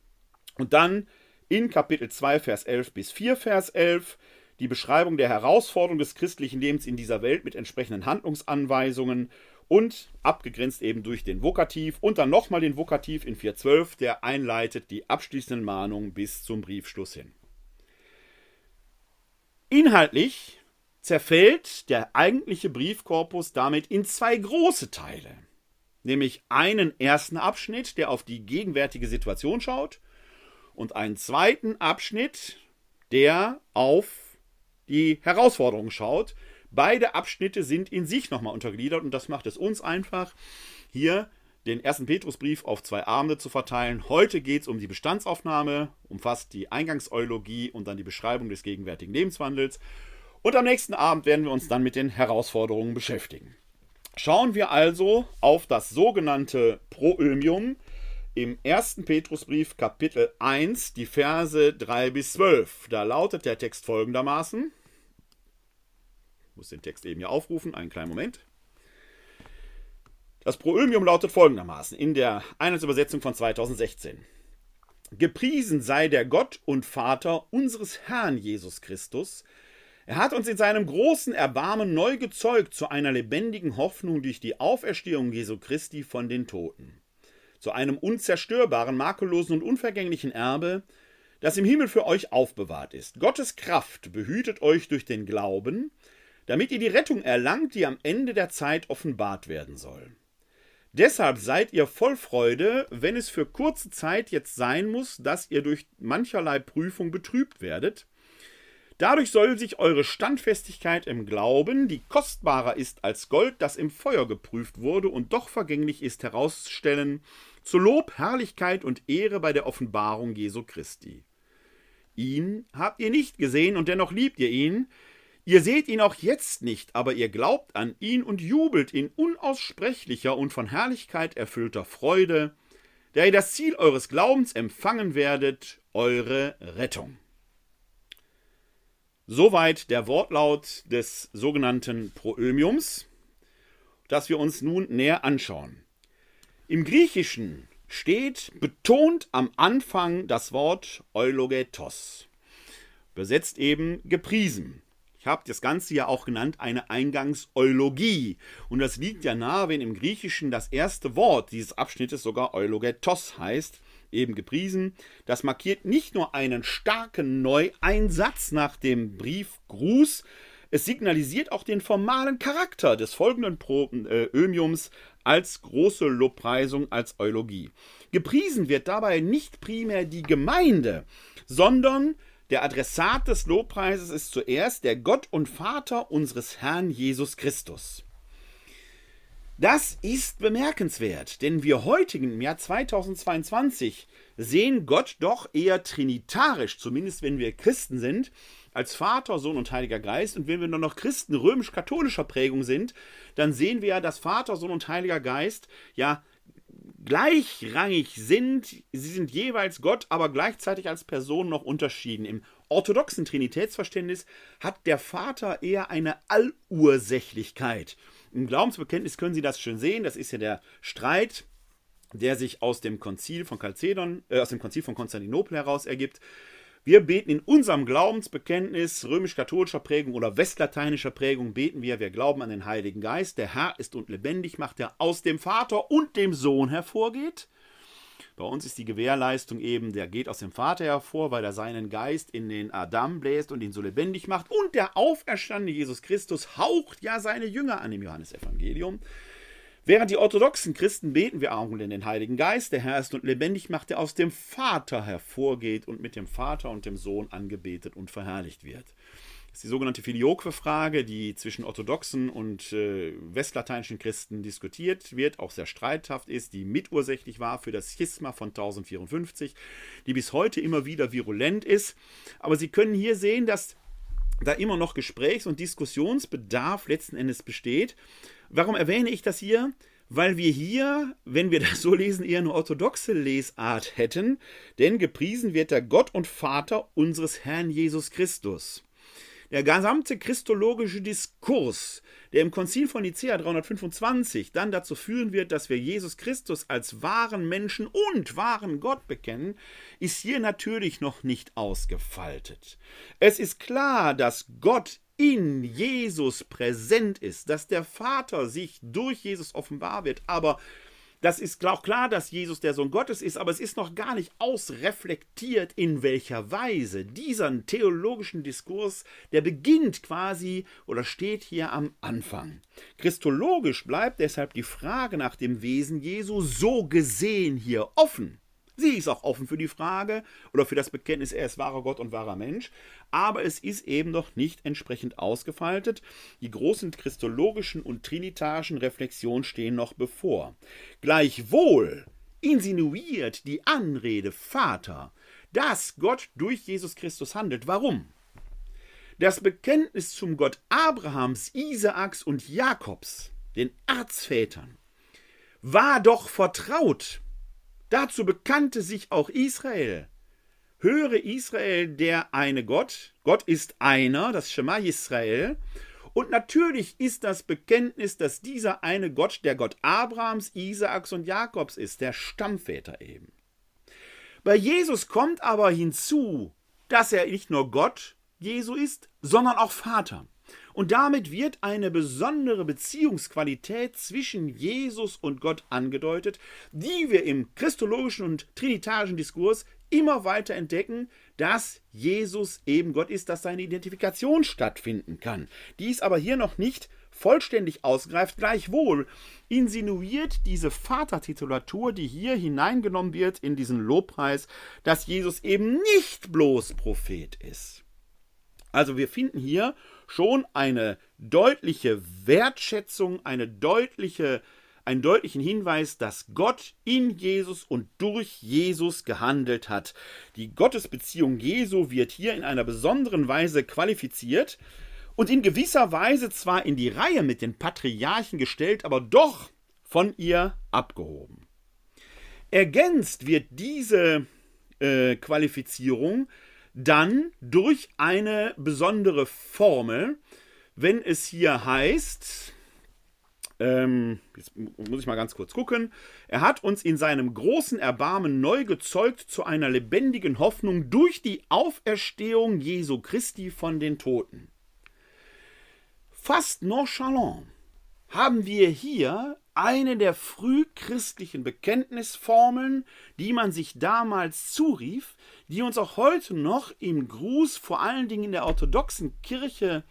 S1: Und dann in Kapitel 2, Vers 11 bis 4, Vers 11 die Beschreibung der Herausforderung des christlichen Lebens in dieser Welt mit entsprechenden Handlungsanweisungen und abgegrenzt eben durch den Vokativ und dann nochmal den Vokativ in 4.12, der einleitet die abschließenden Mahnungen bis zum Briefschluss hin. Inhaltlich zerfällt der eigentliche Briefkorpus damit in zwei große Teile. Nämlich einen ersten Abschnitt, der auf die gegenwärtige Situation schaut, und einen zweiten Abschnitt, der auf die Herausforderungen schaut. Beide Abschnitte sind in sich nochmal untergliedert und das macht es uns einfach, hier den ersten Petrusbrief auf zwei Abende zu verteilen. Heute geht es um die Bestandsaufnahme, umfasst die Eingangseulogie und dann die Beschreibung des gegenwärtigen Lebenswandels. Und am nächsten Abend werden wir uns dann mit den Herausforderungen beschäftigen. Schauen wir also auf das sogenannte Proömium im ersten Petrusbrief Kapitel 1, die Verse 3 bis 12. Da lautet der Text folgendermaßen. Ich muss den Text eben hier aufrufen, einen kleinen Moment. Das Proömium lautet folgendermaßen in der Einheitsübersetzung von 2016. Gepriesen sei der Gott und Vater unseres Herrn Jesus Christus. Er hat uns in seinem großen Erbarmen neu gezeugt zu einer lebendigen Hoffnung durch die Auferstehung Jesu Christi von den Toten, zu einem unzerstörbaren, makellosen und unvergänglichen Erbe, das im Himmel für euch aufbewahrt ist. Gottes Kraft behütet euch durch den Glauben, damit ihr die Rettung erlangt, die am Ende der Zeit offenbart werden soll. Deshalb seid ihr voll Freude, wenn es für kurze Zeit jetzt sein muss, dass ihr durch mancherlei Prüfung betrübt werdet. Dadurch soll sich eure Standfestigkeit im Glauben, die kostbarer ist als Gold, das im Feuer geprüft wurde und doch vergänglich ist, herausstellen, zu Lob, Herrlichkeit und Ehre bei der Offenbarung Jesu Christi. Ihn habt ihr nicht gesehen und dennoch liebt ihr ihn, Ihr seht ihn auch jetzt nicht, aber ihr glaubt an ihn und jubelt in unaussprechlicher und von Herrlichkeit erfüllter Freude, der ihr das Ziel eures Glaubens empfangen werdet, eure Rettung. Soweit der Wortlaut des sogenannten Proömiums, das wir uns nun näher anschauen. Im Griechischen steht betont am Anfang das Wort Eulogetos, besetzt eben gepriesen. Ich habe das Ganze ja auch genannt eine Eingangseulogie. Und das liegt ja nahe, wenn im Griechischen das erste Wort dieses Abschnittes sogar Eulogetos heißt, eben gepriesen. Das markiert nicht nur einen starken Neueinsatz nach dem Briefgruß, es signalisiert auch den formalen Charakter des folgenden äh, Ömiums als große Lobpreisung, als Eulogie. Gepriesen wird dabei nicht primär die Gemeinde, sondern der Adressat des Lobpreises ist zuerst der Gott und Vater unseres Herrn Jesus Christus. Das ist bemerkenswert, denn wir heutigen im Jahr 2022 sehen Gott doch eher trinitarisch, zumindest wenn wir Christen sind, als Vater, Sohn und Heiliger Geist. Und wenn wir nur noch Christen römisch-katholischer Prägung sind, dann sehen wir ja, dass Vater, Sohn und Heiliger Geist ja gleichrangig sind. Sie sind jeweils Gott, aber gleichzeitig als Person noch unterschieden. Im orthodoxen Trinitätsverständnis hat der Vater eher eine Allursächlichkeit. Im Glaubensbekenntnis können Sie das schön sehen. Das ist ja der Streit, der sich aus dem Konzil von Chalcedon, äh, aus dem Konzil von Konstantinopel heraus ergibt. Wir beten in unserem Glaubensbekenntnis römisch-katholischer Prägung oder westlateinischer Prägung, beten wir, wir glauben an den Heiligen Geist, der Herr ist und lebendig macht, der aus dem Vater und dem Sohn hervorgeht. Bei uns ist die Gewährleistung eben, der geht aus dem Vater hervor, weil er seinen Geist in den Adam bläst und ihn so lebendig macht. Und der auferstandene Jesus Christus haucht ja seine Jünger an im Johannesevangelium. Während die orthodoxen Christen beten wir auch in den Heiligen Geist, der Herr ist und lebendig macht, der aus dem Vater hervorgeht und mit dem Vater und dem Sohn angebetet und verherrlicht wird. Das ist die sogenannte Filioque-Frage, die zwischen orthodoxen und äh, westlateinischen Christen diskutiert wird, auch sehr streithaft ist, die mitursächlich war für das Schisma von 1054, die bis heute immer wieder virulent ist. Aber Sie können hier sehen, dass da immer noch Gesprächs- und Diskussionsbedarf letzten Endes besteht. Warum erwähne ich das hier? Weil wir hier, wenn wir das so lesen, eher eine orthodoxe Lesart hätten, denn gepriesen wird der Gott und Vater unseres Herrn Jesus Christus. Der gesamte christologische Diskurs, der im Konzil von Nicea 325 dann dazu führen wird, dass wir Jesus Christus als wahren Menschen und wahren Gott bekennen, ist hier natürlich noch nicht ausgefaltet. Es ist klar, dass Gott in Jesus präsent ist, dass der Vater sich durch Jesus offenbar wird, aber das ist auch klar, dass Jesus der Sohn Gottes ist, aber es ist noch gar nicht ausreflektiert, in welcher Weise. Dieser theologischen Diskurs, der beginnt quasi oder steht hier am Anfang. Christologisch bleibt deshalb die Frage nach dem Wesen Jesu so gesehen hier offen. Sie ist auch offen für die Frage oder für das Bekenntnis, er ist wahrer Gott und wahrer Mensch, aber es ist eben noch nicht entsprechend ausgefaltet. Die großen christologischen und trinitarischen Reflexionen stehen noch bevor. Gleichwohl insinuiert die Anrede Vater, dass Gott durch Jesus Christus handelt. Warum? Das Bekenntnis zum Gott Abrahams, Isaaks und Jakobs, den Erzvätern, war doch vertraut Dazu bekannte sich auch Israel. Höre Israel, der eine Gott, Gott ist einer, das Schema Israel. Und natürlich ist das Bekenntnis, dass dieser eine Gott der Gott Abrahams, Isaaks und Jakobs ist, der Stammväter eben. Bei Jesus kommt aber hinzu, dass er nicht nur Gott Jesu ist, sondern auch Vater. Und damit wird eine besondere Beziehungsqualität zwischen Jesus und Gott angedeutet, die wir im christologischen und trinitarischen Diskurs immer weiter entdecken, dass Jesus eben Gott ist, dass seine Identifikation stattfinden kann. Dies aber hier noch nicht vollständig ausgreift, gleichwohl insinuiert diese Vatertitulatur, die hier hineingenommen wird in diesen Lobpreis, dass Jesus eben nicht bloß Prophet ist. Also wir finden hier schon eine deutliche Wertschätzung, eine deutliche, einen deutlichen Hinweis, dass Gott in Jesus und durch Jesus gehandelt hat. Die Gottesbeziehung Jesu wird hier in einer besonderen Weise qualifiziert und in gewisser Weise zwar in die Reihe mit den Patriarchen gestellt, aber doch von ihr abgehoben. Ergänzt wird diese äh, Qualifizierung dann durch eine besondere Formel, wenn es hier heißt, ähm, jetzt muss ich mal ganz kurz gucken, er hat uns in seinem großen Erbarmen neu gezeugt zu einer lebendigen Hoffnung durch die Auferstehung Jesu Christi von den Toten. Fast nonchalant haben wir hier eine der frühchristlichen Bekenntnisformeln, die man sich damals zurief, die uns auch heute noch im Gruß, vor allen Dingen in der orthodoxen Kirche,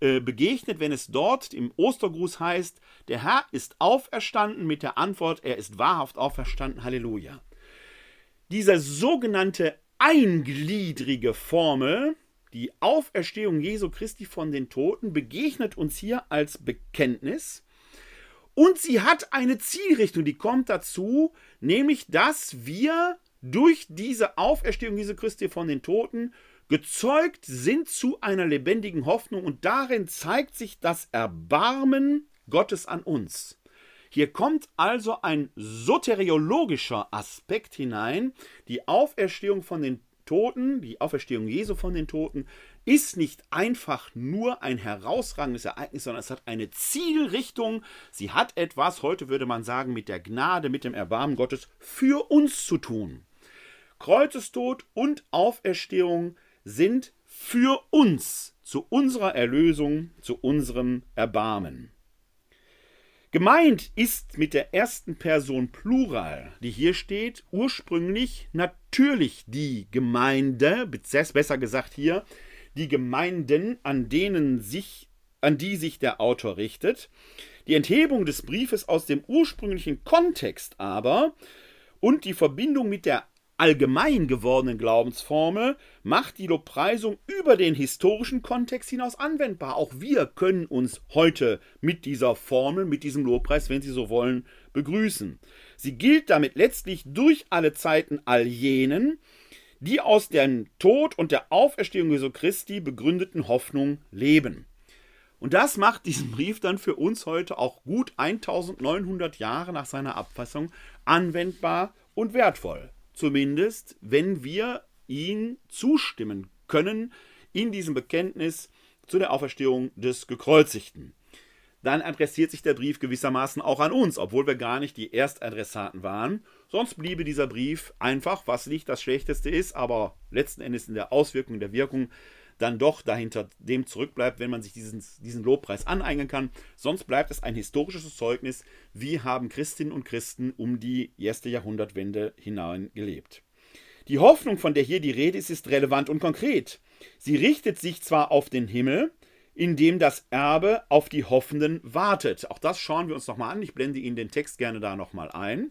S1: äh, begegnet, wenn es dort im Ostergruß heißt, der Herr ist auferstanden mit der Antwort, er ist wahrhaft auferstanden, Halleluja. Diese sogenannte eingliedrige Formel, die Auferstehung Jesu Christi von den Toten, begegnet uns hier als Bekenntnis, und sie hat eine Zielrichtung, die kommt dazu, nämlich dass wir durch diese Auferstehung Jesu Christi von den Toten gezeugt sind zu einer lebendigen Hoffnung und darin zeigt sich das Erbarmen Gottes an uns. Hier kommt also ein soteriologischer Aspekt hinein, die Auferstehung von den Toten, die Auferstehung Jesu von den Toten, ist nicht einfach nur ein herausragendes Ereignis, sondern es hat eine Zielrichtung. Sie hat etwas, heute würde man sagen, mit der Gnade, mit dem Erbarmen Gottes für uns zu tun. Kreuzestod und Auferstehung sind für uns, zu unserer Erlösung, zu unserem Erbarmen. Gemeint ist mit der ersten Person Plural, die hier steht, ursprünglich natürlich die Gemeinde, besser gesagt hier, die Gemeinden, an denen sich, an die sich der Autor richtet. Die Enthebung des Briefes aus dem ursprünglichen Kontext aber und die Verbindung mit der allgemein gewordenen Glaubensformel macht die Lobpreisung über den historischen Kontext hinaus anwendbar. Auch wir können uns heute mit dieser Formel, mit diesem Lobpreis, wenn Sie so wollen, begrüßen. Sie gilt damit letztlich durch alle Zeiten all jenen, die aus dem Tod und der Auferstehung Jesu Christi begründeten Hoffnung leben. Und das macht diesen Brief dann für uns heute auch gut 1900 Jahre nach seiner Abfassung anwendbar und wertvoll. Zumindest, wenn wir ihn zustimmen können in diesem Bekenntnis zu der Auferstehung des Gekreuzigten. Dann adressiert sich der Brief gewissermaßen auch an uns, obwohl wir gar nicht die Erstadressaten waren. Sonst bliebe dieser Brief einfach, was nicht das Schlechteste ist, aber letzten Endes in der Auswirkung der Wirkung dann doch dahinter dem zurückbleibt, wenn man sich diesen, diesen Lobpreis aneignen kann. Sonst bleibt es ein historisches Zeugnis, wie haben Christinnen und Christen um die erste Jahrhundertwende hinein gelebt. Die Hoffnung, von der hier die Rede ist, ist relevant und konkret. Sie richtet sich zwar auf den Himmel, in dem das Erbe auf die Hoffenden wartet. Auch das schauen wir uns nochmal an. Ich blende Ihnen den Text gerne da nochmal ein.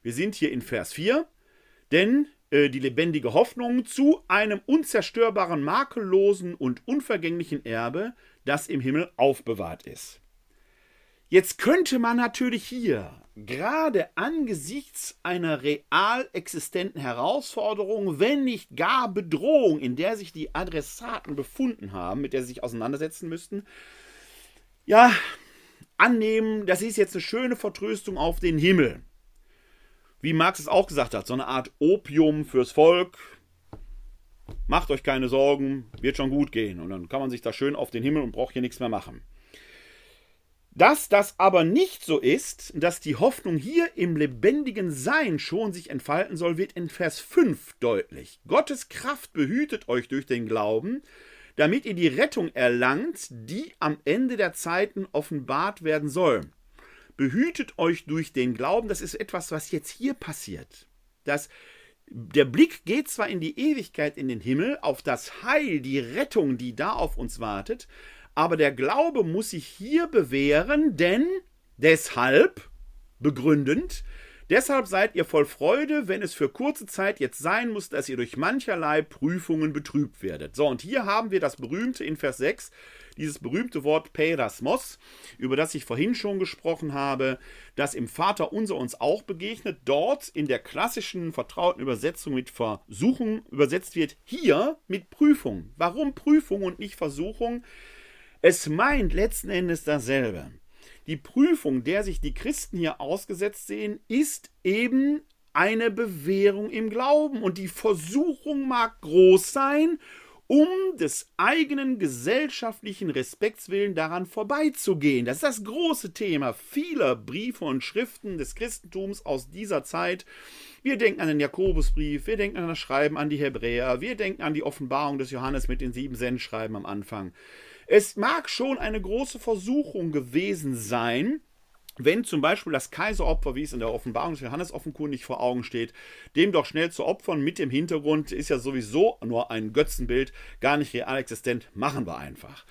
S1: Wir sind hier in Vers 4. Denn äh, die lebendige Hoffnung zu einem unzerstörbaren, makellosen und unvergänglichen Erbe, das im Himmel aufbewahrt ist. Jetzt könnte man natürlich hier, gerade angesichts einer real existenten Herausforderung, wenn nicht gar Bedrohung, in der sich die Adressaten befunden haben, mit der sie sich auseinandersetzen müssten, ja, annehmen, das ist jetzt eine schöne Vertröstung auf den Himmel wie Marx es auch gesagt hat, so eine Art Opium fürs Volk. Macht euch keine Sorgen, wird schon gut gehen. Und dann kann man sich da schön auf den Himmel und braucht hier nichts mehr machen. Dass das aber nicht so ist, dass die Hoffnung hier im lebendigen Sein schon sich entfalten soll, wird in Vers 5 deutlich. Gottes Kraft behütet euch durch den Glauben, damit ihr die Rettung erlangt, die am Ende der Zeiten offenbart werden soll behütet euch durch den Glauben. Das ist etwas, was jetzt hier passiert. Das, der Blick geht zwar in die Ewigkeit, in den Himmel, auf das Heil, die Rettung, die da auf uns wartet, aber der Glaube muss sich hier bewähren, denn deshalb, begründend, Deshalb seid ihr voll Freude, wenn es für kurze Zeit jetzt sein muss, dass ihr durch mancherlei Prüfungen betrübt werdet. So, und hier haben wir das berühmte in Vers 6, dieses berühmte Wort Perasmos, über das ich vorhin schon gesprochen habe, das im Vater unser uns auch begegnet, dort in der klassischen vertrauten Übersetzung mit Versuchung übersetzt wird, hier mit Prüfung. Warum Prüfung und nicht Versuchung? Es meint letzten Endes dasselbe. Die Prüfung, der sich die Christen hier ausgesetzt sehen, ist eben eine Bewährung im Glauben. Und die Versuchung mag groß sein um des eigenen gesellschaftlichen Respekts willen daran vorbeizugehen. Das ist das große Thema vieler Briefe und Schriften des Christentums aus dieser Zeit. Wir denken an den Jakobusbrief, wir denken an das Schreiben an die Hebräer, wir denken an die Offenbarung des Johannes mit den sieben Sendschreiben am Anfang. Es mag schon eine große Versuchung gewesen sein, wenn zum Beispiel das Kaiseropfer, wie es in der Offenbarung des Johannes offenkundig vor Augen steht, dem doch schnell zu opfern mit dem Hintergrund, ist ja sowieso nur ein Götzenbild, gar nicht real existent, machen wir einfach.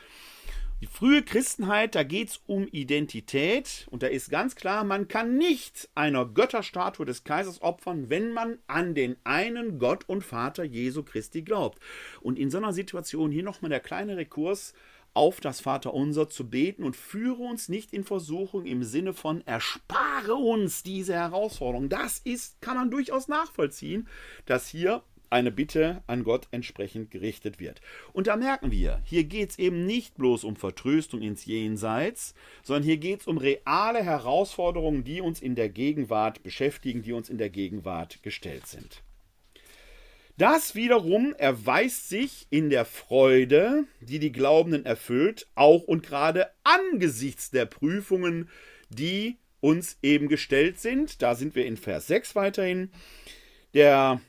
S1: Die frühe Christenheit, da geht es um Identität und da ist ganz klar, man kann nicht einer Götterstatue des Kaisers opfern, wenn man an den einen Gott und Vater Jesu Christi glaubt. Und in so einer Situation hier nochmal der kleine Rekurs auf das Vaterunser zu beten und führe uns nicht in Versuchung im Sinne von erspare uns diese Herausforderung. Das ist, kann man durchaus nachvollziehen, dass hier eine Bitte an Gott entsprechend gerichtet wird. Und da merken wir, hier geht es eben nicht bloß um Vertröstung ins Jenseits, sondern hier geht es um reale Herausforderungen, die uns in der Gegenwart beschäftigen, die uns in der Gegenwart gestellt sind. Das wiederum erweist sich in der Freude, die die Glaubenden erfüllt, auch und gerade angesichts der Prüfungen, die uns eben gestellt sind. Da sind wir in Vers 6 weiterhin. Der,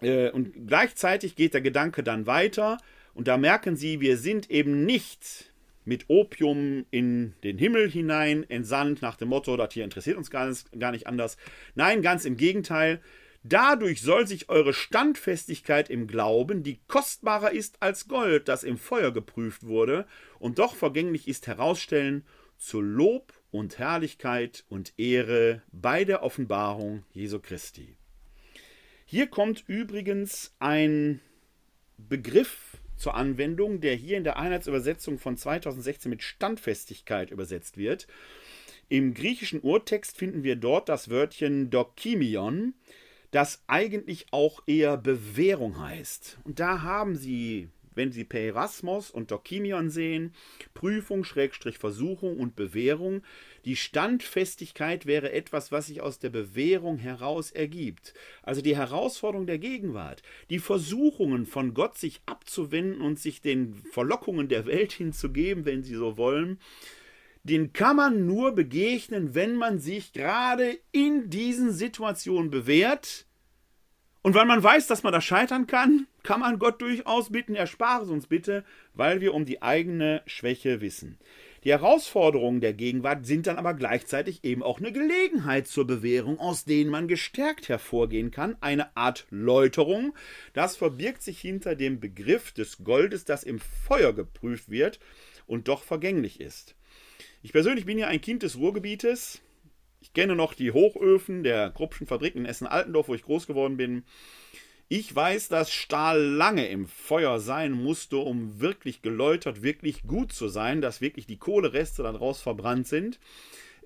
S1: äh, und gleichzeitig geht der Gedanke dann weiter und da merken Sie, wir sind eben nicht mit Opium in den Himmel hinein entsandt, nach dem Motto, das hier interessiert uns gar nicht, gar nicht anders. Nein, ganz im Gegenteil. Dadurch soll sich eure Standfestigkeit im Glauben, die kostbarer ist als Gold, das im Feuer geprüft wurde und doch vergänglich ist, herausstellen, zu Lob und Herrlichkeit und Ehre bei der Offenbarung Jesu Christi. Hier kommt übrigens ein Begriff zur Anwendung, der hier in der Einheitsübersetzung von 2016 mit Standfestigkeit übersetzt wird. Im griechischen Urtext finden wir dort das Wörtchen Dokimion, das eigentlich auch eher Bewährung heißt. Und da haben sie wenn Sie Perasmos und Dokimion sehen, Prüfung, Schrägstrich Versuchung und Bewährung, die Standfestigkeit wäre etwas, was sich aus der Bewährung heraus ergibt. Also die Herausforderung der Gegenwart, die Versuchungen von Gott sich abzuwenden und sich den Verlockungen der Welt hinzugeben, wenn Sie so wollen, den kann man nur begegnen, wenn man sich gerade in diesen Situationen bewährt, und weil man weiß, dass man da scheitern kann, kann man Gott durchaus bitten, erspare es uns bitte, weil wir um die eigene Schwäche wissen. Die Herausforderungen der Gegenwart sind dann aber gleichzeitig eben auch eine Gelegenheit zur Bewährung, aus denen man gestärkt hervorgehen kann, eine Art Läuterung. Das verbirgt sich hinter dem Begriff des Goldes, das im Feuer geprüft wird und doch vergänglich ist. Ich persönlich bin ja ein Kind des Ruhrgebietes, ich kenne noch die Hochöfen der Kruppschen Fabrik in Essen-Altendorf, wo ich groß geworden bin. Ich weiß, dass Stahl lange im Feuer sein musste, um wirklich geläutert, wirklich gut zu sein, dass wirklich die Kohlereste daraus verbrannt sind.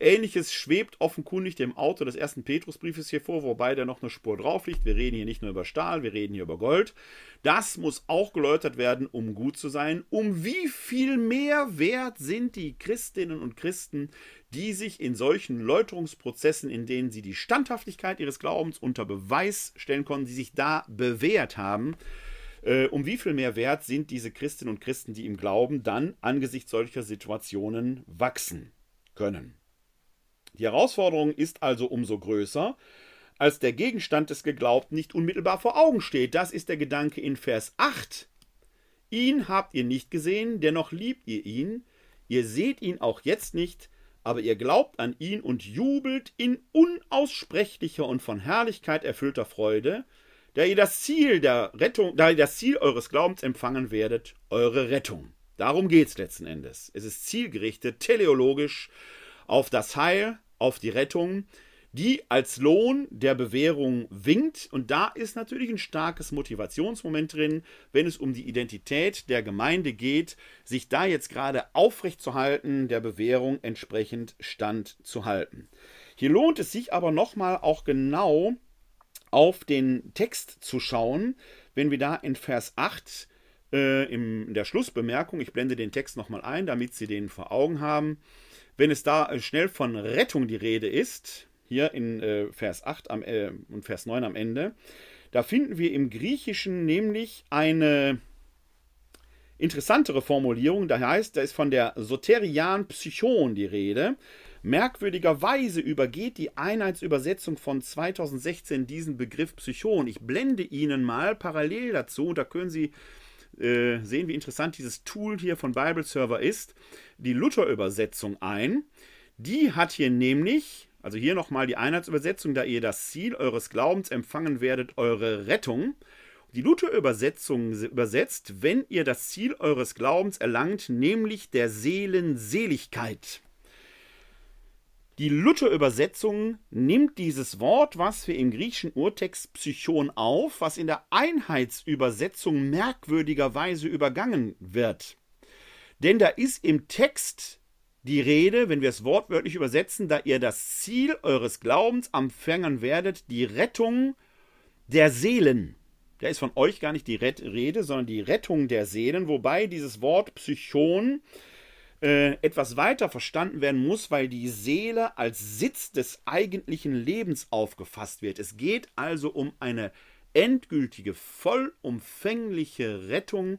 S1: Ähnliches schwebt offenkundig dem Autor des ersten Petrusbriefes hier vor, wobei da noch eine Spur drauf liegt. Wir reden hier nicht nur über Stahl, wir reden hier über Gold. Das muss auch geläutert werden, um gut zu sein. Um wie viel mehr wert sind die Christinnen und Christen, die sich in solchen Läuterungsprozessen, in denen sie die Standhaftigkeit ihres Glaubens unter Beweis stellen konnten, die sich da bewährt haben, äh, um wie viel mehr wert sind diese Christinnen und Christen, die im Glauben dann angesichts solcher Situationen wachsen können. Die Herausforderung ist also umso größer, als der Gegenstand des Geglaubten nicht unmittelbar vor Augen steht. Das ist der Gedanke in Vers 8. Ihn habt ihr nicht gesehen, dennoch liebt ihr ihn, ihr seht ihn auch jetzt nicht, aber ihr glaubt an ihn und jubelt in unaussprechlicher und von Herrlichkeit erfüllter Freude, da ihr das Ziel der Rettung, da ihr das Ziel eures Glaubens empfangen werdet, eure Rettung. Darum geht es letzten Endes. Es ist zielgerichtet, teleologisch auf das Heil, auf die Rettung, die als Lohn der Bewährung winkt. Und da ist natürlich ein starkes Motivationsmoment drin, wenn es um die Identität der Gemeinde geht, sich da jetzt gerade aufrechtzuerhalten, der Bewährung entsprechend standzuhalten. Hier lohnt es sich aber nochmal auch genau auf den Text zu schauen, wenn wir da in Vers 8 äh, in der Schlussbemerkung, ich blende den Text nochmal ein, damit Sie den vor Augen haben, wenn es da äh, schnell von Rettung die Rede ist, hier in äh, Vers 8 am, äh, und Vers 9 am Ende, da finden wir im Griechischen nämlich eine interessantere Formulierung. Da heißt, da ist von der Soterian Psychon die Rede. Merkwürdigerweise übergeht die Einheitsübersetzung von 2016 diesen Begriff Psychon. Ich blende Ihnen mal parallel dazu, da können Sie äh, sehen, wie interessant dieses Tool hier von Bible Server ist, die Luther-Übersetzung ein. Die hat hier nämlich, also hier nochmal die Einheitsübersetzung, da ihr das Ziel eures Glaubens empfangen werdet, eure Rettung. Die Luther-Übersetzung übersetzt, wenn ihr das Ziel eures Glaubens erlangt, nämlich der Seelenseligkeit. Die Luther-Übersetzung nimmt dieses Wort, was wir im griechischen Urtext Psychon auf, was in der Einheitsübersetzung merkwürdigerweise übergangen wird. Denn da ist im Text die Rede, wenn wir es wortwörtlich übersetzen, da ihr das Ziel eures Glaubens empfangen werdet, die Rettung der Seelen. Da ist von euch gar nicht die Rede, sondern die Rettung der Seelen, wobei dieses Wort Psychon äh, etwas weiter verstanden werden muss, weil die Seele als Sitz des eigentlichen Lebens aufgefasst wird. Es geht also um eine endgültige, vollumfängliche Rettung,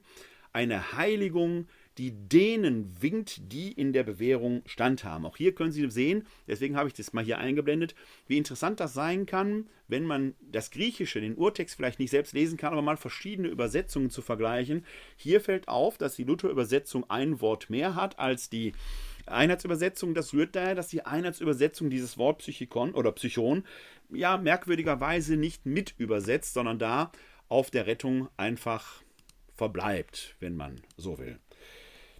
S1: eine Heiligung, die denen winkt, die in der Bewährung standhaben. Auch hier können Sie sehen, deswegen habe ich das mal hier eingeblendet, wie interessant das sein kann, wenn man das Griechische, den Urtext vielleicht nicht selbst lesen kann, aber mal verschiedene Übersetzungen zu vergleichen. Hier fällt auf, dass die Luther-Übersetzung ein Wort mehr hat als die Einheitsübersetzung. Das rührt daher, dass die Einheitsübersetzung dieses Wort Psychikon oder Psychon ja merkwürdigerweise nicht mit übersetzt, sondern da auf der Rettung einfach verbleibt, wenn man so will.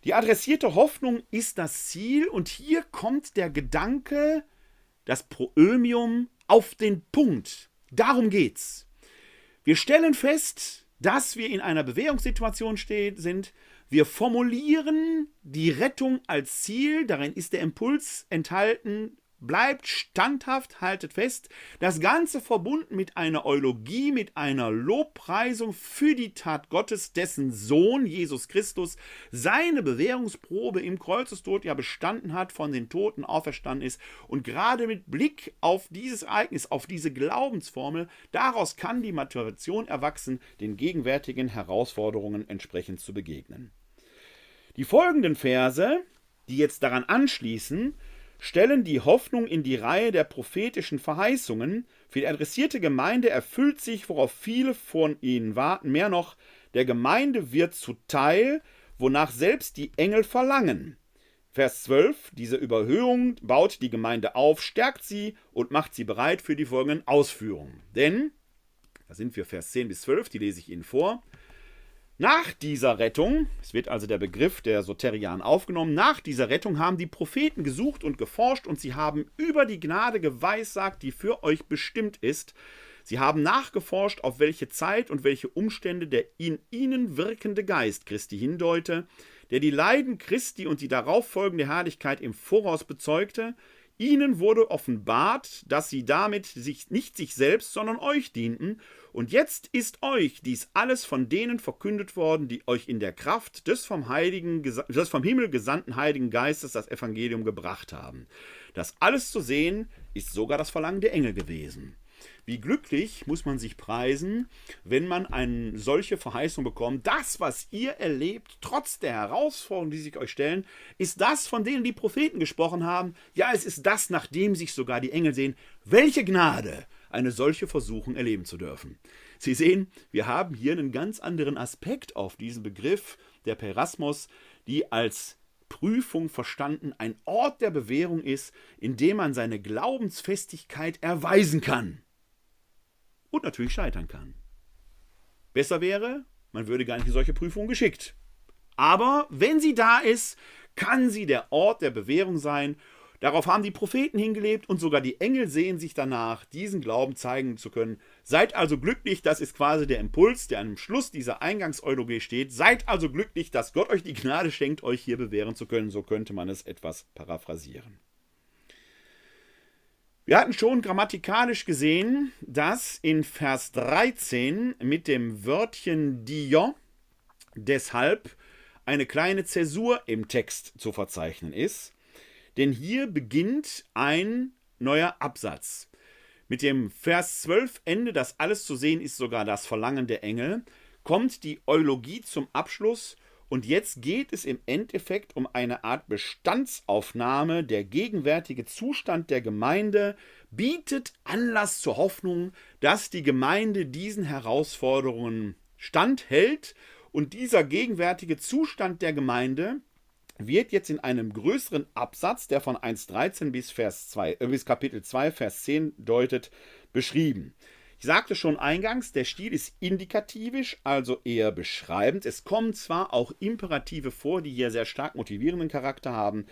S1: Die adressierte Hoffnung ist das Ziel und hier kommt der Gedanke, das Proömium auf den Punkt. Darum geht's. Wir stellen fest, dass wir in einer Bewährungssituation sind. Wir formulieren die Rettung als Ziel. Darin ist der Impuls enthalten, Bleibt standhaft, haltet fest, das Ganze verbunden mit einer Eulogie, mit einer Lobpreisung für die Tat Gottes, dessen Sohn Jesus Christus seine Bewährungsprobe im Kreuzestod ja bestanden hat, von den Toten auferstanden ist. Und gerade mit Blick auf dieses Ereignis, auf diese Glaubensformel, daraus kann die Motivation erwachsen, den gegenwärtigen Herausforderungen entsprechend zu begegnen. Die folgenden Verse, die jetzt daran anschließen, stellen die Hoffnung in die Reihe der prophetischen Verheißungen. Für die adressierte Gemeinde erfüllt sich, worauf viele von ihnen warten, mehr noch, der Gemeinde wird zuteil, wonach selbst die Engel verlangen. Vers 12, diese Überhöhung baut die Gemeinde auf, stärkt sie und macht sie bereit für die folgenden Ausführungen. Denn, da sind wir Vers 10 bis 12, die lese ich Ihnen vor, nach dieser Rettung, es wird also der Begriff der Soterian aufgenommen, nach dieser Rettung haben die Propheten gesucht und geforscht und sie haben über die Gnade geweissagt, die für euch bestimmt ist. Sie haben nachgeforscht, auf welche Zeit und welche Umstände der in ihnen wirkende Geist Christi hindeute, der die Leiden Christi und die darauf folgende Herrlichkeit im Voraus bezeugte, Ihnen wurde offenbart, dass sie damit sich nicht sich selbst, sondern euch dienten, und jetzt ist euch dies alles von denen verkündet worden, die euch in der Kraft des vom, Heiligen, des vom Himmel gesandten Heiligen Geistes das Evangelium gebracht haben. Das alles zu sehen, ist sogar das Verlangen der Engel gewesen. Wie glücklich muss man sich preisen, wenn man eine solche Verheißung bekommt. Das, was ihr erlebt, trotz der Herausforderungen, die sich euch stellen, ist das, von denen die Propheten gesprochen haben. Ja, es ist das, nachdem sich sogar die Engel sehen. Welche Gnade, eine solche Versuchung erleben zu dürfen. Sie sehen, wir haben hier einen ganz anderen Aspekt auf diesen Begriff der Perasmos, die als Prüfung verstanden ein Ort der Bewährung ist, in dem man seine Glaubensfestigkeit erweisen kann und natürlich scheitern kann. Besser wäre, man würde gar nicht in solche Prüfungen geschickt. Aber wenn sie da ist, kann sie der Ort der Bewährung sein. Darauf haben die Propheten hingelebt und sogar die Engel sehen sich danach, diesen Glauben zeigen zu können. Seid also glücklich, das ist quasi der Impuls, der am Schluss dieser Eingangseulogie steht. Seid also glücklich, dass Gott euch die Gnade schenkt, euch hier bewähren zu können. So könnte man es etwas paraphrasieren. Wir hatten schon grammatikalisch gesehen, dass in Vers 13 mit dem Wörtchen Dio deshalb eine kleine Zäsur im Text zu verzeichnen ist. Denn hier beginnt ein neuer Absatz. Mit dem Vers 12 Ende, das alles zu sehen ist sogar das Verlangen der Engel, kommt die Eulogie zum Abschluss und jetzt geht es im Endeffekt um eine Art Bestandsaufnahme. Der gegenwärtige Zustand der Gemeinde bietet Anlass zur Hoffnung, dass die Gemeinde diesen Herausforderungen standhält. Und dieser gegenwärtige Zustand der Gemeinde wird jetzt in einem größeren Absatz, der von 1,13 bis, äh, bis Kapitel 2, Vers 10 deutet, beschrieben. Ich sagte schon eingangs, der Stil ist indikativisch, also eher beschreibend. Es kommen zwar auch Imperative vor, die hier sehr stark motivierenden Charakter haben,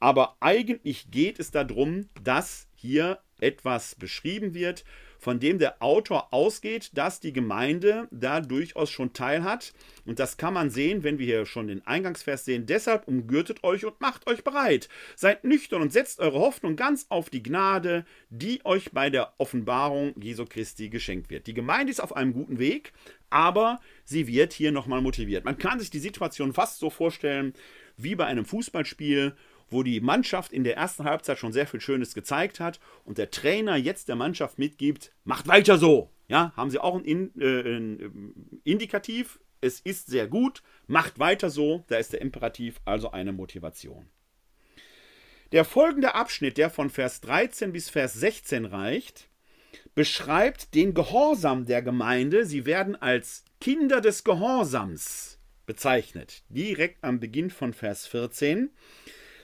S1: aber eigentlich geht es darum, dass hier etwas beschrieben wird, von dem der Autor ausgeht, dass die Gemeinde da durchaus schon teil hat. Und das kann man sehen, wenn wir hier schon den Eingangsvers sehen. Deshalb umgürtet euch und macht euch bereit. Seid nüchtern und setzt eure Hoffnung ganz auf die Gnade, die euch bei der Offenbarung Jesu Christi geschenkt wird. Die Gemeinde ist auf einem guten Weg, aber sie wird hier nochmal motiviert. Man kann sich die Situation fast so vorstellen wie bei einem Fußballspiel, wo die Mannschaft in der ersten Halbzeit schon sehr viel Schönes gezeigt hat und der Trainer jetzt der Mannschaft mitgibt, macht weiter so. Ja, haben sie auch ein, äh, ein ähm, Indikativ es ist sehr gut, macht weiter so, da ist der Imperativ also eine Motivation. Der folgende Abschnitt, der von Vers 13 bis Vers 16 reicht, beschreibt den Gehorsam der Gemeinde. Sie werden als Kinder des Gehorsams bezeichnet, direkt am Beginn von Vers 14.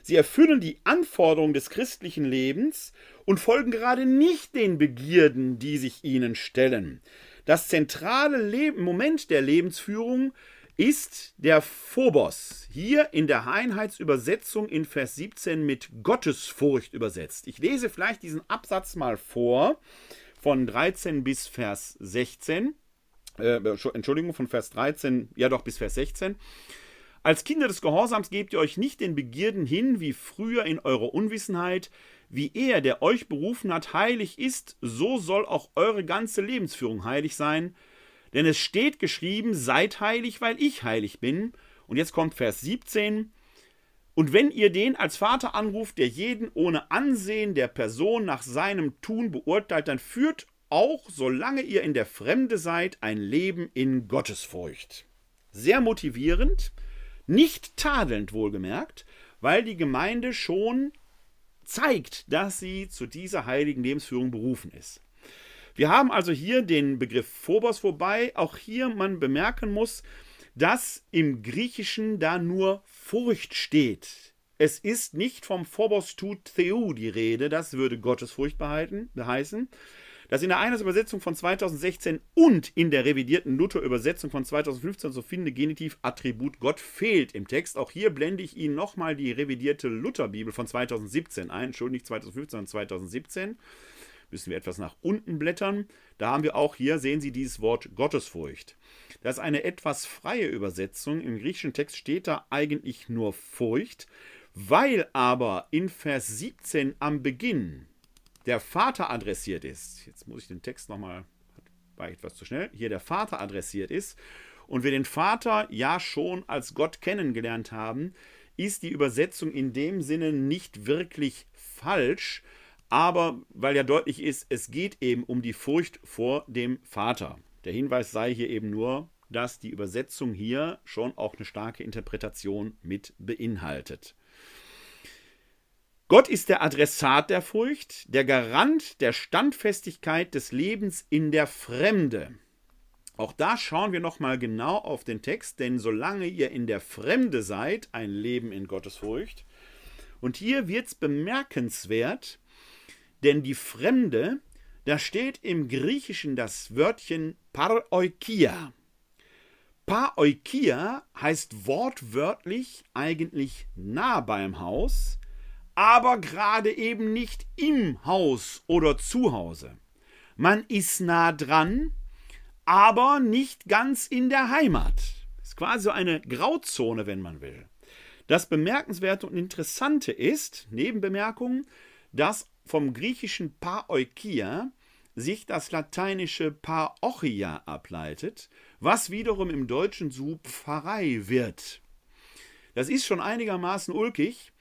S1: Sie erfüllen die Anforderungen des christlichen Lebens und folgen gerade nicht den Begierden, die sich ihnen stellen. Das zentrale Leben, Moment der Lebensführung ist der Phobos, hier in der Einheitsübersetzung in Vers 17 mit Gottesfurcht übersetzt. Ich lese vielleicht diesen Absatz mal vor, von 13 bis Vers 16. Äh, Entschuldigung, von Vers 13, ja doch, bis Vers 16. Als Kinder des Gehorsams gebt ihr euch nicht den Begierden hin, wie früher in eurer Unwissenheit, wie er, der euch berufen hat, heilig ist, so soll auch eure ganze Lebensführung heilig sein, denn es steht geschrieben, seid heilig, weil ich heilig bin. Und jetzt kommt Vers 17. Und wenn ihr den als Vater anruft, der jeden ohne Ansehen der Person nach seinem Tun beurteilt, dann führt auch, solange ihr in der Fremde seid, ein Leben in Gottesfurcht. Sehr motivierend, nicht tadelnd wohlgemerkt, weil die Gemeinde schon zeigt, dass sie zu dieser heiligen Lebensführung berufen ist. Wir haben also hier den Begriff Phobos, wobei auch hier man bemerken muss, dass im Griechischen da nur Furcht steht. Es ist nicht vom Phobos tu Theou die Rede, das würde Gottesfurcht behalten, beheißen. Dass in der Einheitsübersetzung von 2016 und in der revidierten Luther-Übersetzung von 2015 so finde Genitiv Attribut Gott fehlt im Text. Auch hier blende ich Ihnen nochmal die revidierte Luther-Bibel von 2017 ein. Entschuldigung, nicht 2015, sondern 2017 müssen wir etwas nach unten blättern. Da haben wir auch hier, sehen Sie dieses Wort Gottesfurcht. Das ist eine etwas freie Übersetzung. Im griechischen Text steht da eigentlich nur Furcht. Weil aber in Vers 17 am Beginn der Vater adressiert ist, jetzt muss ich den Text nochmal, war etwas zu schnell, hier der Vater adressiert ist und wir den Vater ja schon als Gott kennengelernt haben, ist die Übersetzung in dem Sinne nicht wirklich falsch, aber weil ja deutlich ist, es geht eben um die Furcht vor dem Vater. Der Hinweis sei hier eben nur, dass die Übersetzung hier schon auch eine starke Interpretation mit beinhaltet. Gott ist der Adressat der Furcht, der Garant der Standfestigkeit des Lebens in der Fremde. Auch da schauen wir nochmal genau auf den Text, denn solange ihr in der Fremde seid, ein Leben in Gottes Furcht. Und hier wird es bemerkenswert, denn die Fremde, da steht im Griechischen das Wörtchen Paroikia. Paroikia heißt wortwörtlich eigentlich nah beim Haus, aber gerade eben nicht im Haus oder zu Hause. Man ist nah dran, aber nicht ganz in der Heimat. Ist quasi so eine Grauzone, wenn man will. Das Bemerkenswerte und Interessante ist, Nebenbemerkung, dass vom griechischen Paoikia sich das lateinische Parochia ableitet, was wiederum im Deutschen zu Pfarrei wird. Das ist schon einigermaßen ulkig,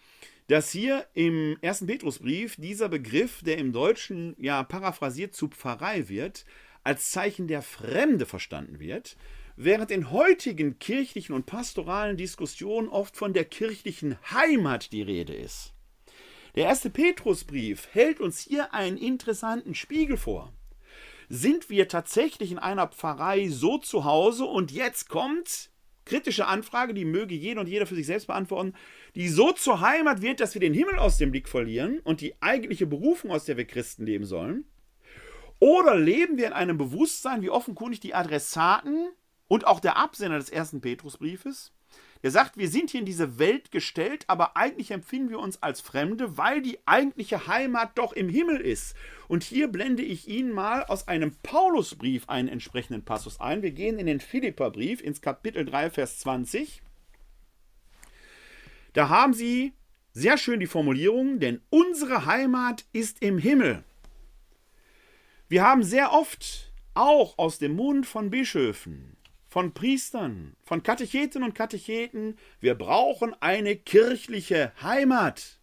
S1: dass hier im ersten Petrusbrief dieser Begriff, der im Deutschen ja paraphrasiert zu Pfarrei wird, als Zeichen der Fremde verstanden wird, während in heutigen kirchlichen und pastoralen Diskussionen oft von der kirchlichen Heimat die Rede ist. Der erste Petrusbrief hält uns hier einen interessanten Spiegel vor. Sind wir tatsächlich in einer Pfarrei so zu Hause und jetzt kommt kritische Anfrage, die möge jeder und jeder für sich selbst beantworten, die so zur Heimat wird, dass wir den Himmel aus dem Blick verlieren und die eigentliche Berufung, aus der wir Christen leben sollen? Oder leben wir in einem Bewusstsein, wie offenkundig die Adressaten und auch der Absender des ersten Petrusbriefes der sagt, wir sind hier in diese Welt gestellt, aber eigentlich empfinden wir uns als Fremde, weil die eigentliche Heimat doch im Himmel ist. Und hier blende ich Ihnen mal aus einem Paulusbrief einen entsprechenden Passus ein. Wir gehen in den Philipperbrief ins Kapitel 3, Vers 20. Da haben Sie sehr schön die Formulierung, denn unsere Heimat ist im Himmel. Wir haben sehr oft auch aus dem Mund von Bischöfen, von Priestern, von Katechetinnen und Katecheten, wir brauchen eine kirchliche Heimat.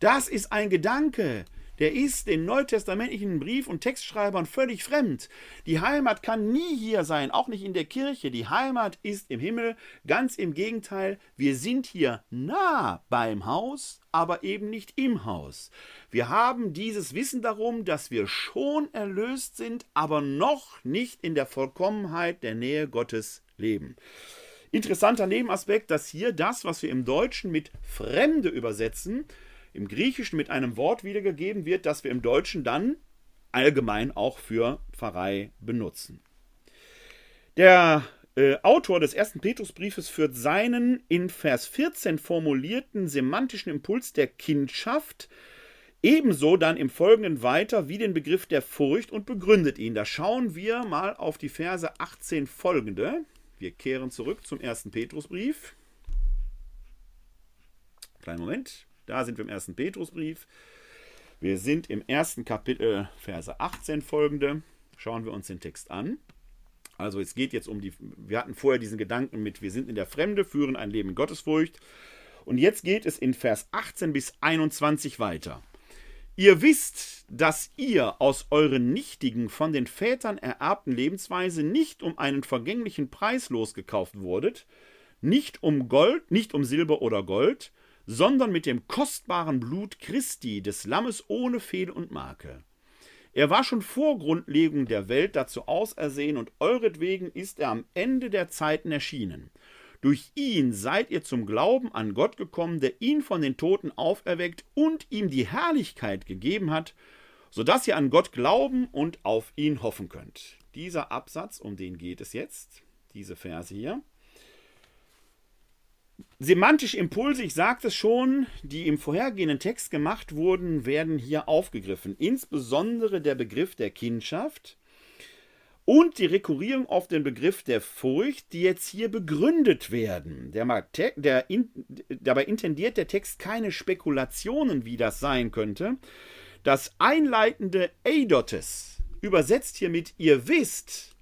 S1: Das ist ein Gedanke, der ist den neutestamentlichen Brief- und Textschreibern völlig fremd. Die Heimat kann nie hier sein, auch nicht in der Kirche. Die Heimat ist im Himmel. Ganz im Gegenteil, wir sind hier nah beim Haus, aber eben nicht im Haus. Wir haben dieses Wissen darum, dass wir schon erlöst sind, aber noch nicht in der Vollkommenheit der Nähe Gottes leben. Interessanter Nebenaspekt, dass hier das, was wir im Deutschen mit Fremde übersetzen, im Griechischen mit einem Wort wiedergegeben wird, das wir im Deutschen dann allgemein auch für Pfarrei benutzen. Der äh, Autor des ersten Petrusbriefes führt seinen in Vers 14 formulierten semantischen Impuls der Kindschaft ebenso dann im Folgenden weiter wie den Begriff der Furcht und begründet ihn. Da schauen wir mal auf die Verse 18 folgende. Wir kehren zurück zum ersten Petrusbrief. Kleinen Moment. Da sind wir im ersten Petrusbrief. Wir sind im ersten Kapitel, Verse 18 folgende. Schauen wir uns den Text an. Also es geht jetzt um die, wir hatten vorher diesen Gedanken mit, wir sind in der Fremde, führen ein Leben in Gottesfurcht. Und jetzt geht es in Vers 18 bis 21 weiter. Ihr wisst, dass ihr aus euren nichtigen, von den Vätern ererbten Lebensweise nicht um einen vergänglichen Preis losgekauft wurdet, nicht um Gold, nicht um Silber oder Gold, sondern mit dem kostbaren Blut Christi, des Lammes ohne Fehl und Makel. Er war schon vor Grundlegung der Welt dazu ausersehen, und euretwegen ist er am Ende der Zeiten erschienen. Durch ihn seid ihr zum Glauben an Gott gekommen, der ihn von den Toten auferweckt und ihm die Herrlichkeit gegeben hat, so dass ihr an Gott glauben und auf ihn hoffen könnt. Dieser Absatz, um den geht es jetzt, diese Verse hier, Semantische Impulse, ich sagte es schon, die im vorhergehenden Text gemacht wurden, werden hier aufgegriffen. Insbesondere der Begriff der Kindschaft und die Rekurrierung auf den Begriff der Furcht, die jetzt hier begründet werden. Der, der in, dabei intendiert der Text keine Spekulationen, wie das sein könnte. Das einleitende Eidotes, übersetzt hier mit ihr wisst,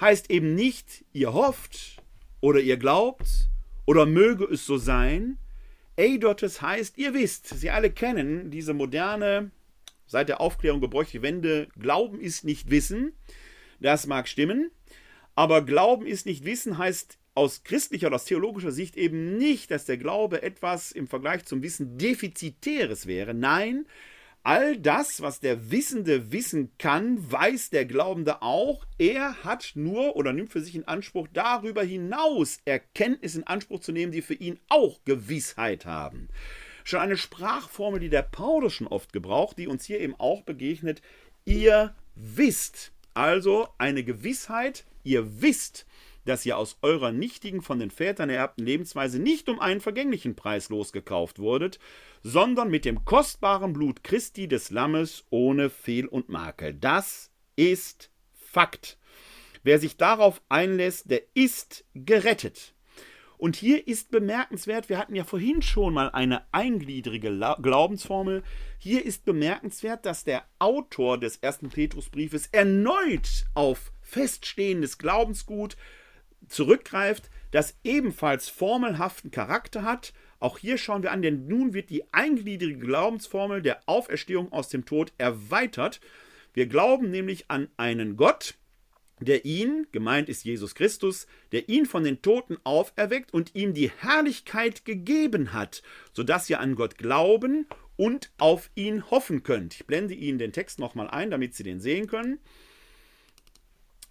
S1: heißt eben nicht ihr hofft oder ihr glaubt oder möge es so sein. Eidotes heißt, ihr wisst, Sie alle kennen diese moderne, seit der Aufklärung gebräuchliche Wende, Glauben ist nicht Wissen. Das mag stimmen, aber Glauben ist nicht Wissen heißt aus christlicher oder aus theologischer Sicht eben nicht, dass der Glaube etwas im Vergleich zum Wissen Defizitäres wäre. Nein, All das, was der Wissende wissen kann, weiß der Glaubende auch. Er hat nur oder nimmt für sich in Anspruch, darüber hinaus Erkenntnis in Anspruch zu nehmen, die für ihn auch Gewissheit haben. Schon eine Sprachformel, die der Paulus schon oft gebraucht, die uns hier eben auch begegnet. Ihr wisst. Also eine Gewissheit, ihr wisst, dass ihr aus eurer nichtigen, von den Vätern ererbten Lebensweise nicht um einen vergänglichen Preis losgekauft wurdet, sondern mit dem kostbaren Blut Christi des Lammes ohne Fehl und Makel. Das ist Fakt. Wer sich darauf einlässt, der ist gerettet. Und hier ist bemerkenswert, wir hatten ja vorhin schon mal eine eingliedrige Glaubensformel. Hier ist bemerkenswert, dass der Autor des ersten Petrusbriefes erneut auf feststehendes Glaubensgut zurückgreift, das ebenfalls formelhaften Charakter hat. Auch hier schauen wir an, denn nun wird die eingliedrige Glaubensformel der Auferstehung aus dem Tod erweitert. Wir glauben nämlich an einen Gott, der ihn, gemeint ist Jesus Christus, der ihn von den Toten auferweckt und ihm die Herrlichkeit gegeben hat, sodass ihr an Gott glauben und auf ihn hoffen könnt. Ich blende Ihnen den Text nochmal ein, damit Sie den sehen können.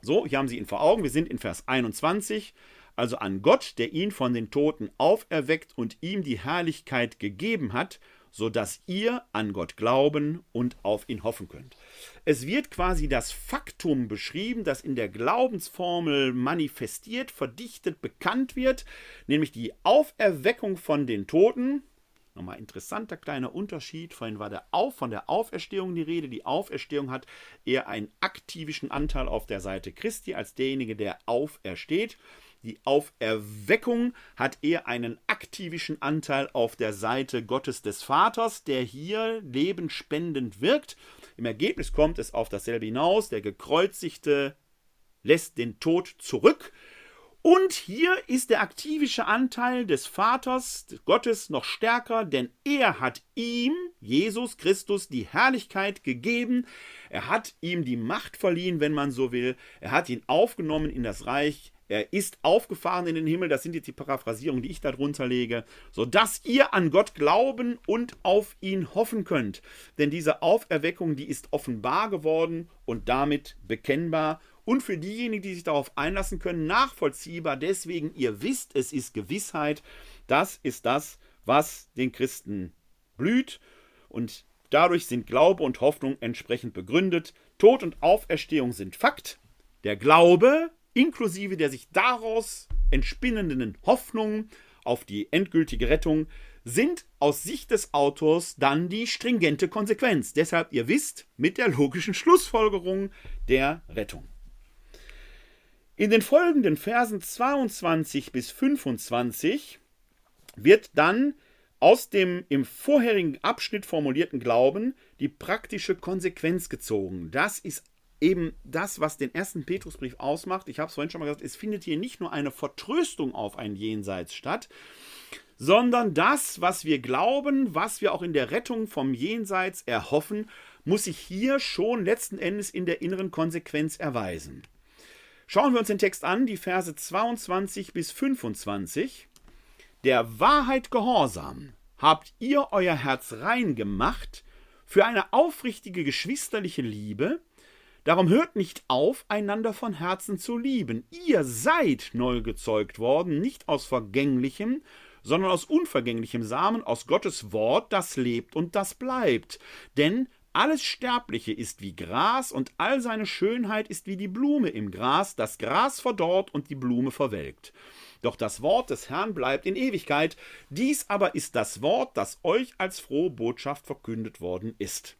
S1: So, hier haben Sie ihn vor Augen. Wir sind in Vers 21. Also an Gott, der ihn von den Toten auferweckt und ihm die Herrlichkeit gegeben hat, so dass ihr an Gott glauben und auf ihn hoffen könnt. Es wird quasi das Faktum beschrieben, das in der Glaubensformel manifestiert, verdichtet, bekannt wird, nämlich die Auferweckung von den Toten, Nochmal interessanter kleiner Unterschied. Vorhin war der Auf, von der Auferstehung die Rede. Die Auferstehung hat eher einen aktivischen Anteil auf der Seite Christi als derjenige, der aufersteht. Die Auferweckung hat eher einen aktivischen Anteil auf der Seite Gottes des Vaters, der hier lebenspendend wirkt. Im Ergebnis kommt es auf dasselbe hinaus. Der Gekreuzigte lässt den Tod zurück Und hier ist der aktivische Anteil des Vaters, des Gottes, noch stärker, denn er hat ihm, Jesus Christus, die Herrlichkeit gegeben. Er hat ihm die Macht verliehen, wenn man so will. Er hat ihn aufgenommen in das Reich. Er ist aufgefahren in den Himmel, das sind jetzt die Paraphrasierungen, die ich darunter lege, sodass ihr an Gott glauben und auf ihn hoffen könnt. Denn diese Auferweckung, die ist offenbar geworden und damit bekennbar und für diejenigen, die sich darauf einlassen können, nachvollziehbar. Deswegen, ihr wisst, es ist Gewissheit. Das ist das, was den Christen blüht. Und dadurch sind Glaube und Hoffnung entsprechend begründet. Tod und Auferstehung sind Fakt. Der Glaube, inklusive der sich daraus entspinnenden Hoffnung auf die endgültige Rettung, sind aus Sicht des Autors dann die stringente Konsequenz. Deshalb, ihr wisst, mit der logischen Schlussfolgerung der Rettung. In den folgenden Versen 22 bis 25 wird dann aus dem im vorherigen Abschnitt formulierten Glauben die praktische Konsequenz gezogen. Das ist eben das, was den ersten Petrusbrief ausmacht. Ich habe es vorhin schon mal gesagt, es findet hier nicht nur eine Vertröstung auf ein Jenseits statt, sondern das, was wir glauben, was wir auch in der Rettung vom Jenseits erhoffen, muss sich hier schon letzten Endes in der inneren Konsequenz erweisen. Schauen wir uns den Text an, die Verse 22 bis 25. Der Wahrheit gehorsam habt ihr euer Herz rein gemacht für eine aufrichtige geschwisterliche Liebe. Darum hört nicht auf, einander von Herzen zu lieben. Ihr seid neu gezeugt worden, nicht aus vergänglichem, sondern aus unvergänglichem Samen, aus Gottes Wort, das lebt und das bleibt. Denn alles Sterbliche ist wie Gras und all seine Schönheit ist wie die Blume im Gras. Das Gras verdorrt und die Blume verwelkt. Doch das Wort des Herrn bleibt in Ewigkeit. Dies aber ist das Wort, das euch als frohe Botschaft verkündet worden ist.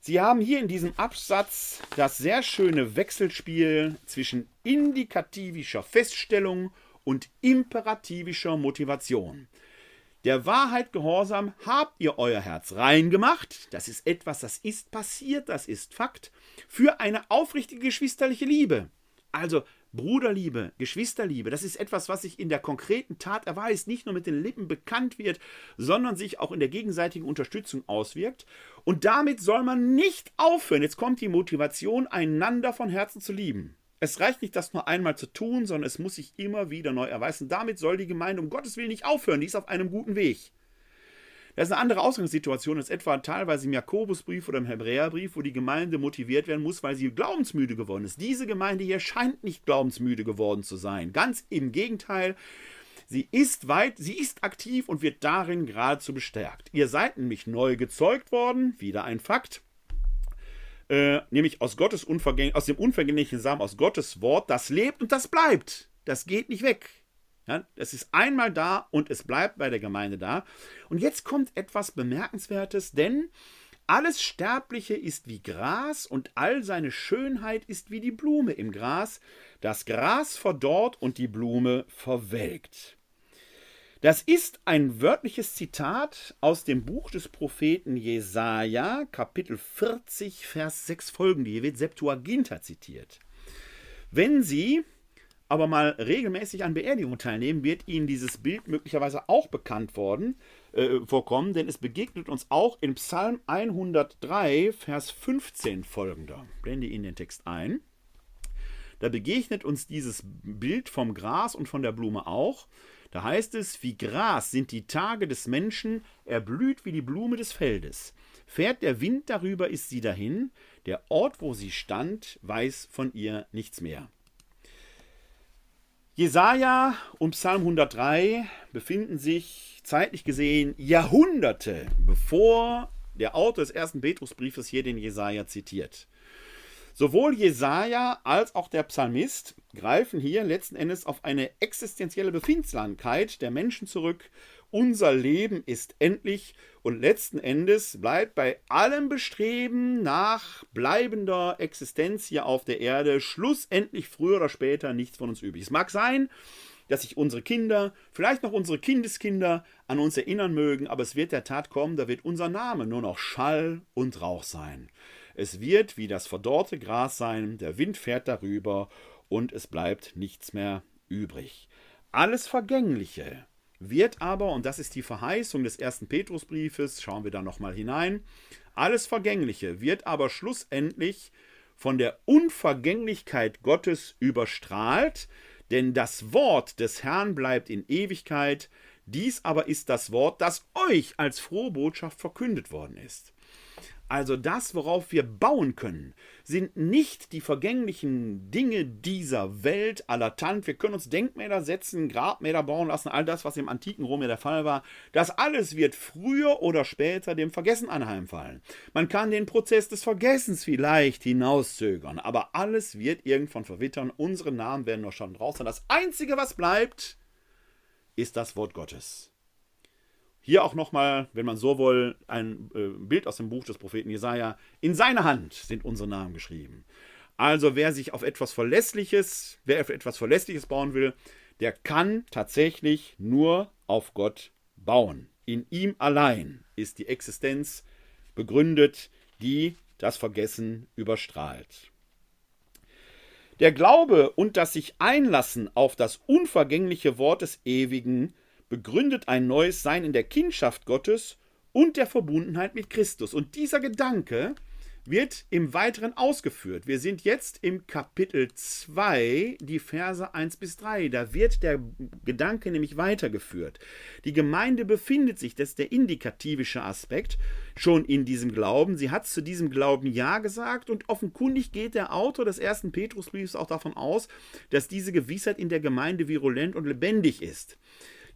S1: Sie haben hier in diesem Absatz das sehr schöne Wechselspiel zwischen indikativischer Feststellung und imperativischer Motivation. Der Wahrheit gehorsam habt ihr euer Herz rein gemacht. Das ist etwas, das ist passiert, das ist Fakt. Für eine aufrichtige geschwisterliche Liebe. Also Bruderliebe, Geschwisterliebe, das ist etwas, was sich in der konkreten Tat erweist, nicht nur mit den Lippen bekannt wird, sondern sich auch in der gegenseitigen Unterstützung auswirkt. Und damit soll man nicht aufhören. Jetzt kommt die Motivation, einander von Herzen zu lieben. Es reicht nicht, das nur einmal zu tun, sondern es muss sich immer wieder neu erweisen. Damit soll die Gemeinde um Gottes Willen nicht aufhören. Die ist auf einem guten Weg. Das ist eine andere Ausgangssituation als etwa teilweise im Jakobusbrief oder im Hebräerbrief, wo die Gemeinde motiviert werden muss, weil sie glaubensmüde geworden ist. Diese Gemeinde hier scheint nicht glaubensmüde geworden zu sein. Ganz im Gegenteil. Sie ist weit, sie ist aktiv und wird darin geradezu bestärkt. Ihr seid nämlich neu gezeugt worden, wieder ein Fakt äh, nämlich aus Gottes unvergänglich, aus dem unvergänglichen Samen, aus Gottes Wort, das lebt und das bleibt. Das geht nicht weg. Ja, das ist einmal da und es bleibt bei der Gemeinde da. Und jetzt kommt etwas Bemerkenswertes, denn alles Sterbliche ist wie Gras und all seine Schönheit ist wie die Blume im Gras. Das Gras verdorrt und die Blume verwelkt. Das ist ein wörtliches Zitat aus dem Buch des Propheten Jesaja, Kapitel 40, Vers 6 folgende. Hier wird Septuaginta zitiert. Wenn Sie aber mal regelmäßig an Beerdigungen teilnehmen, wird Ihnen dieses Bild möglicherweise auch bekannt worden, äh, vorkommen, denn es begegnet uns auch in Psalm 103, Vers 15 folgender. Blende Ihnen den Text ein. Da begegnet uns dieses Bild vom Gras und von der Blume auch. Da heißt es, wie Gras sind die Tage des Menschen, er blüht wie die Blume des Feldes. Fährt der Wind darüber, ist sie dahin, der Ort, wo sie stand, weiß von ihr nichts mehr. Jesaja und Psalm 103 befinden sich zeitlich gesehen Jahrhunderte bevor der Autor des ersten Petrusbriefes hier den Jesaja zitiert. Sowohl Jesaja als auch der Psalmist greifen hier letzten Endes auf eine existenzielle Befindlichkeit der Menschen zurück. Unser Leben ist endlich und letzten Endes bleibt bei allem Bestreben nach bleibender Existenz hier auf der Erde schlussendlich früher oder später nichts von uns übrig. Es mag sein, dass sich unsere Kinder, vielleicht noch unsere Kindeskinder an uns erinnern mögen, aber es wird der Tat kommen, da wird unser Name nur noch Schall und Rauch sein. Es wird wie das verdorrte Gras sein, der Wind fährt darüber und es bleibt nichts mehr übrig. Alles Vergängliche wird aber, und das ist die Verheißung des ersten Petrusbriefes, schauen wir da nochmal hinein, alles Vergängliche wird aber schlussendlich von der Unvergänglichkeit Gottes überstrahlt, denn das Wort des Herrn bleibt in Ewigkeit, dies aber ist das Wort, das euch als frohe Botschaft verkündet worden ist. Also das, worauf wir bauen können, sind nicht die vergänglichen Dinge dieser Welt aller Tant. Wir können uns Denkmäler setzen, Grabmäler bauen lassen, all das, was im antiken Rom ja der Fall war. Das alles wird früher oder später dem Vergessen anheimfallen. Man kann den Prozess des Vergessens vielleicht hinauszögern, aber alles wird irgendwann verwittern. Unsere Namen werden noch schon draußen. Das Einzige, was bleibt, ist das Wort Gottes. Hier auch nochmal, wenn man so will, ein äh, Bild aus dem Buch des Propheten Jesaja. In seiner Hand sind unsere Namen geschrieben. Also, wer sich auf etwas Verlässliches, wer auf etwas Verlässliches bauen will, der kann tatsächlich nur auf Gott bauen. In ihm allein ist die Existenz begründet, die das Vergessen überstrahlt. Der Glaube und das sich einlassen auf das unvergängliche Wort des Ewigen begründet ein neues Sein in der Kindschaft Gottes und der Verbundenheit mit Christus. Und dieser Gedanke wird im Weiteren ausgeführt. Wir sind jetzt im Kapitel 2, die Verse 1 bis 3. Da wird der Gedanke nämlich weitergeführt. Die Gemeinde befindet sich, das ist der indikativische Aspekt, schon in diesem Glauben. Sie hat zu diesem Glauben Ja gesagt und offenkundig geht der Autor des ersten Petrusbriefs auch davon aus, dass diese Gewissheit in der Gemeinde virulent und lebendig ist.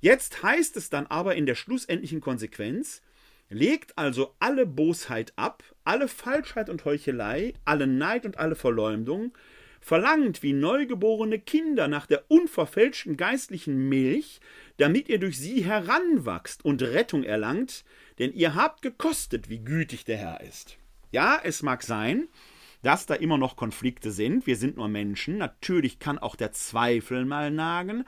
S1: Jetzt heißt es dann aber in der schlussendlichen Konsequenz, legt also alle Bosheit ab, alle Falschheit und Heuchelei, alle Neid und alle Verleumdung, verlangt wie neugeborene Kinder nach der unverfälschten geistlichen Milch, damit ihr durch sie heranwachst und Rettung erlangt, denn ihr habt gekostet, wie gütig der Herr ist. Ja, es mag sein, dass da immer noch Konflikte sind. Wir sind nur Menschen. Natürlich kann auch der Zweifel mal nagen.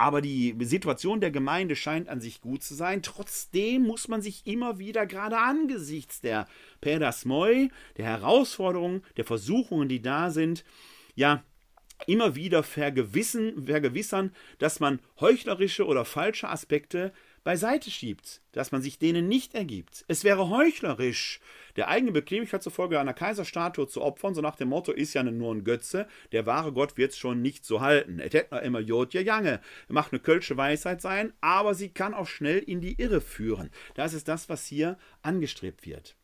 S1: Aber die Situation der Gemeinde scheint an sich gut zu sein. Trotzdem muss man sich immer wieder, gerade angesichts der Pedasmoi, der Herausforderungen, der Versuchungen, die da sind, ja, immer wieder vergewissen, vergewissern, dass man heuchlerische oder falsche Aspekte beiseite schiebt, dass man sich denen nicht ergibt. Es wäre heuchlerisch, der eigene Bequemlichkeit zufolge einer Kaiserstatue zu opfern, so nach dem Motto, ist ja nur ein Götze, der wahre Gott wird es schon nicht so halten. Et hätte noch immer Jod ja Jange, macht eine kölsche Weisheit sein, aber sie kann auch schnell in die Irre führen. Das ist das, was hier angestrebt wird.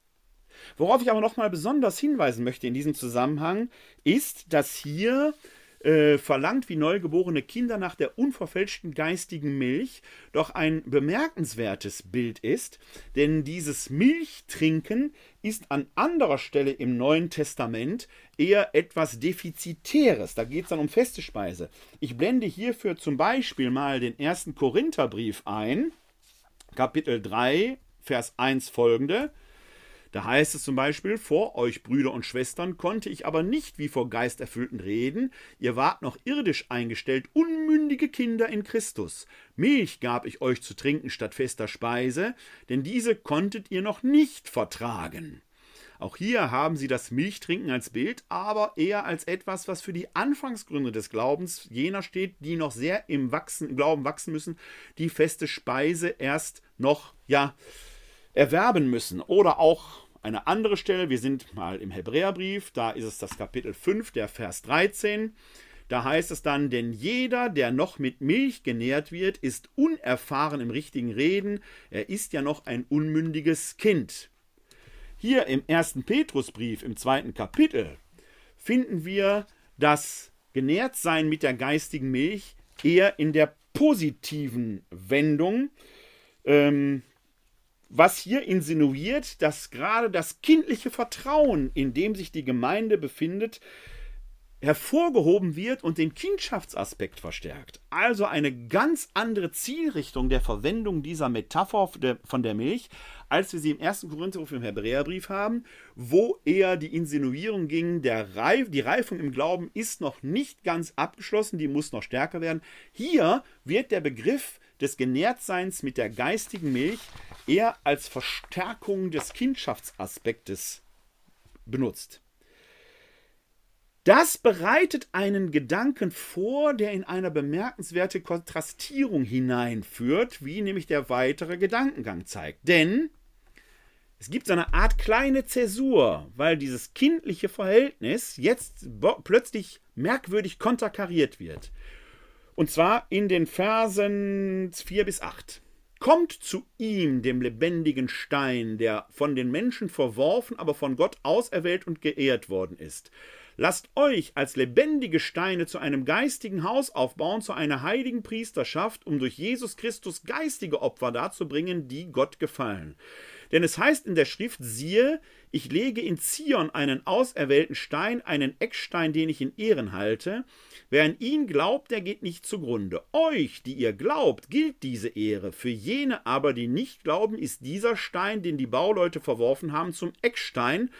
S1: Worauf ich aber nochmal besonders hinweisen möchte in diesem Zusammenhang, ist, dass hier äh, verlangt wie neugeborene Kinder nach der unverfälschten geistigen Milch, doch ein bemerkenswertes Bild ist, denn dieses Milchtrinken ist an anderer Stelle im Neuen Testament eher etwas Defizitäres. Da geht es dann um feste Speise. Ich blende hierfür zum Beispiel mal den ersten Korintherbrief ein, Kapitel 3, Vers 1 folgende. Da heißt es zum Beispiel, vor euch Brüder und Schwestern konnte ich aber nicht wie vor Geisterfüllten reden, ihr wart noch irdisch eingestellt, unmündige Kinder in Christus. Milch gab ich euch zu trinken statt fester Speise, denn diese konntet ihr noch nicht vertragen. Auch hier haben sie das Milchtrinken als Bild, aber eher als etwas, was für die Anfangsgründe des Glaubens jener steht, die noch sehr im wachsen, Glauben wachsen müssen, die feste Speise erst noch, ja, erwerben müssen. Oder auch eine andere Stelle, wir sind mal im Hebräerbrief, da ist es das Kapitel 5, der Vers 13. Da heißt es dann, denn jeder, der noch mit Milch genährt wird, ist unerfahren im richtigen Reden, er ist ja noch ein unmündiges Kind. Hier im ersten Petrusbrief, im zweiten Kapitel, finden wir das Genährtsein mit der geistigen Milch eher in der positiven Wendung. Ähm, was hier insinuiert, dass gerade das kindliche Vertrauen, in dem sich die Gemeinde befindet, hervorgehoben wird und den Kindschaftsaspekt verstärkt. Also eine ganz andere Zielrichtung der Verwendung dieser Metapher von der Milch, als wir sie im ersten Korintherbrief im Hebräerbrief haben, wo eher die Insinuierung ging, der Reif, die Reifung im Glauben ist noch nicht ganz abgeschlossen, die muss noch stärker werden. Hier wird der Begriff des Genährtseins mit der geistigen Milch eher als Verstärkung des Kindschaftsaspektes benutzt. Das bereitet einen Gedanken vor, der in eine bemerkenswerte Kontrastierung hineinführt, wie nämlich der weitere Gedankengang zeigt. Denn es gibt so eine Art kleine Zäsur, weil dieses kindliche Verhältnis jetzt plötzlich merkwürdig konterkariert wird. Und zwar in den Versen 4 bis 8. Kommt zu ihm, dem lebendigen Stein, der von den Menschen verworfen, aber von Gott auserwählt und geehrt worden ist. Lasst euch als lebendige Steine zu einem geistigen Haus aufbauen, zu einer heiligen Priesterschaft, um durch Jesus Christus geistige Opfer darzubringen, die Gott gefallen. Denn es heißt in der Schrift, siehe, ich lege in Zion einen auserwählten Stein, einen Eckstein, den ich in Ehren halte. Wer an ihn glaubt, der geht nicht zugrunde. Euch, die ihr glaubt, gilt diese Ehre. Für jene aber, die nicht glauben, ist dieser Stein, den die Bauleute verworfen haben, zum Eckstein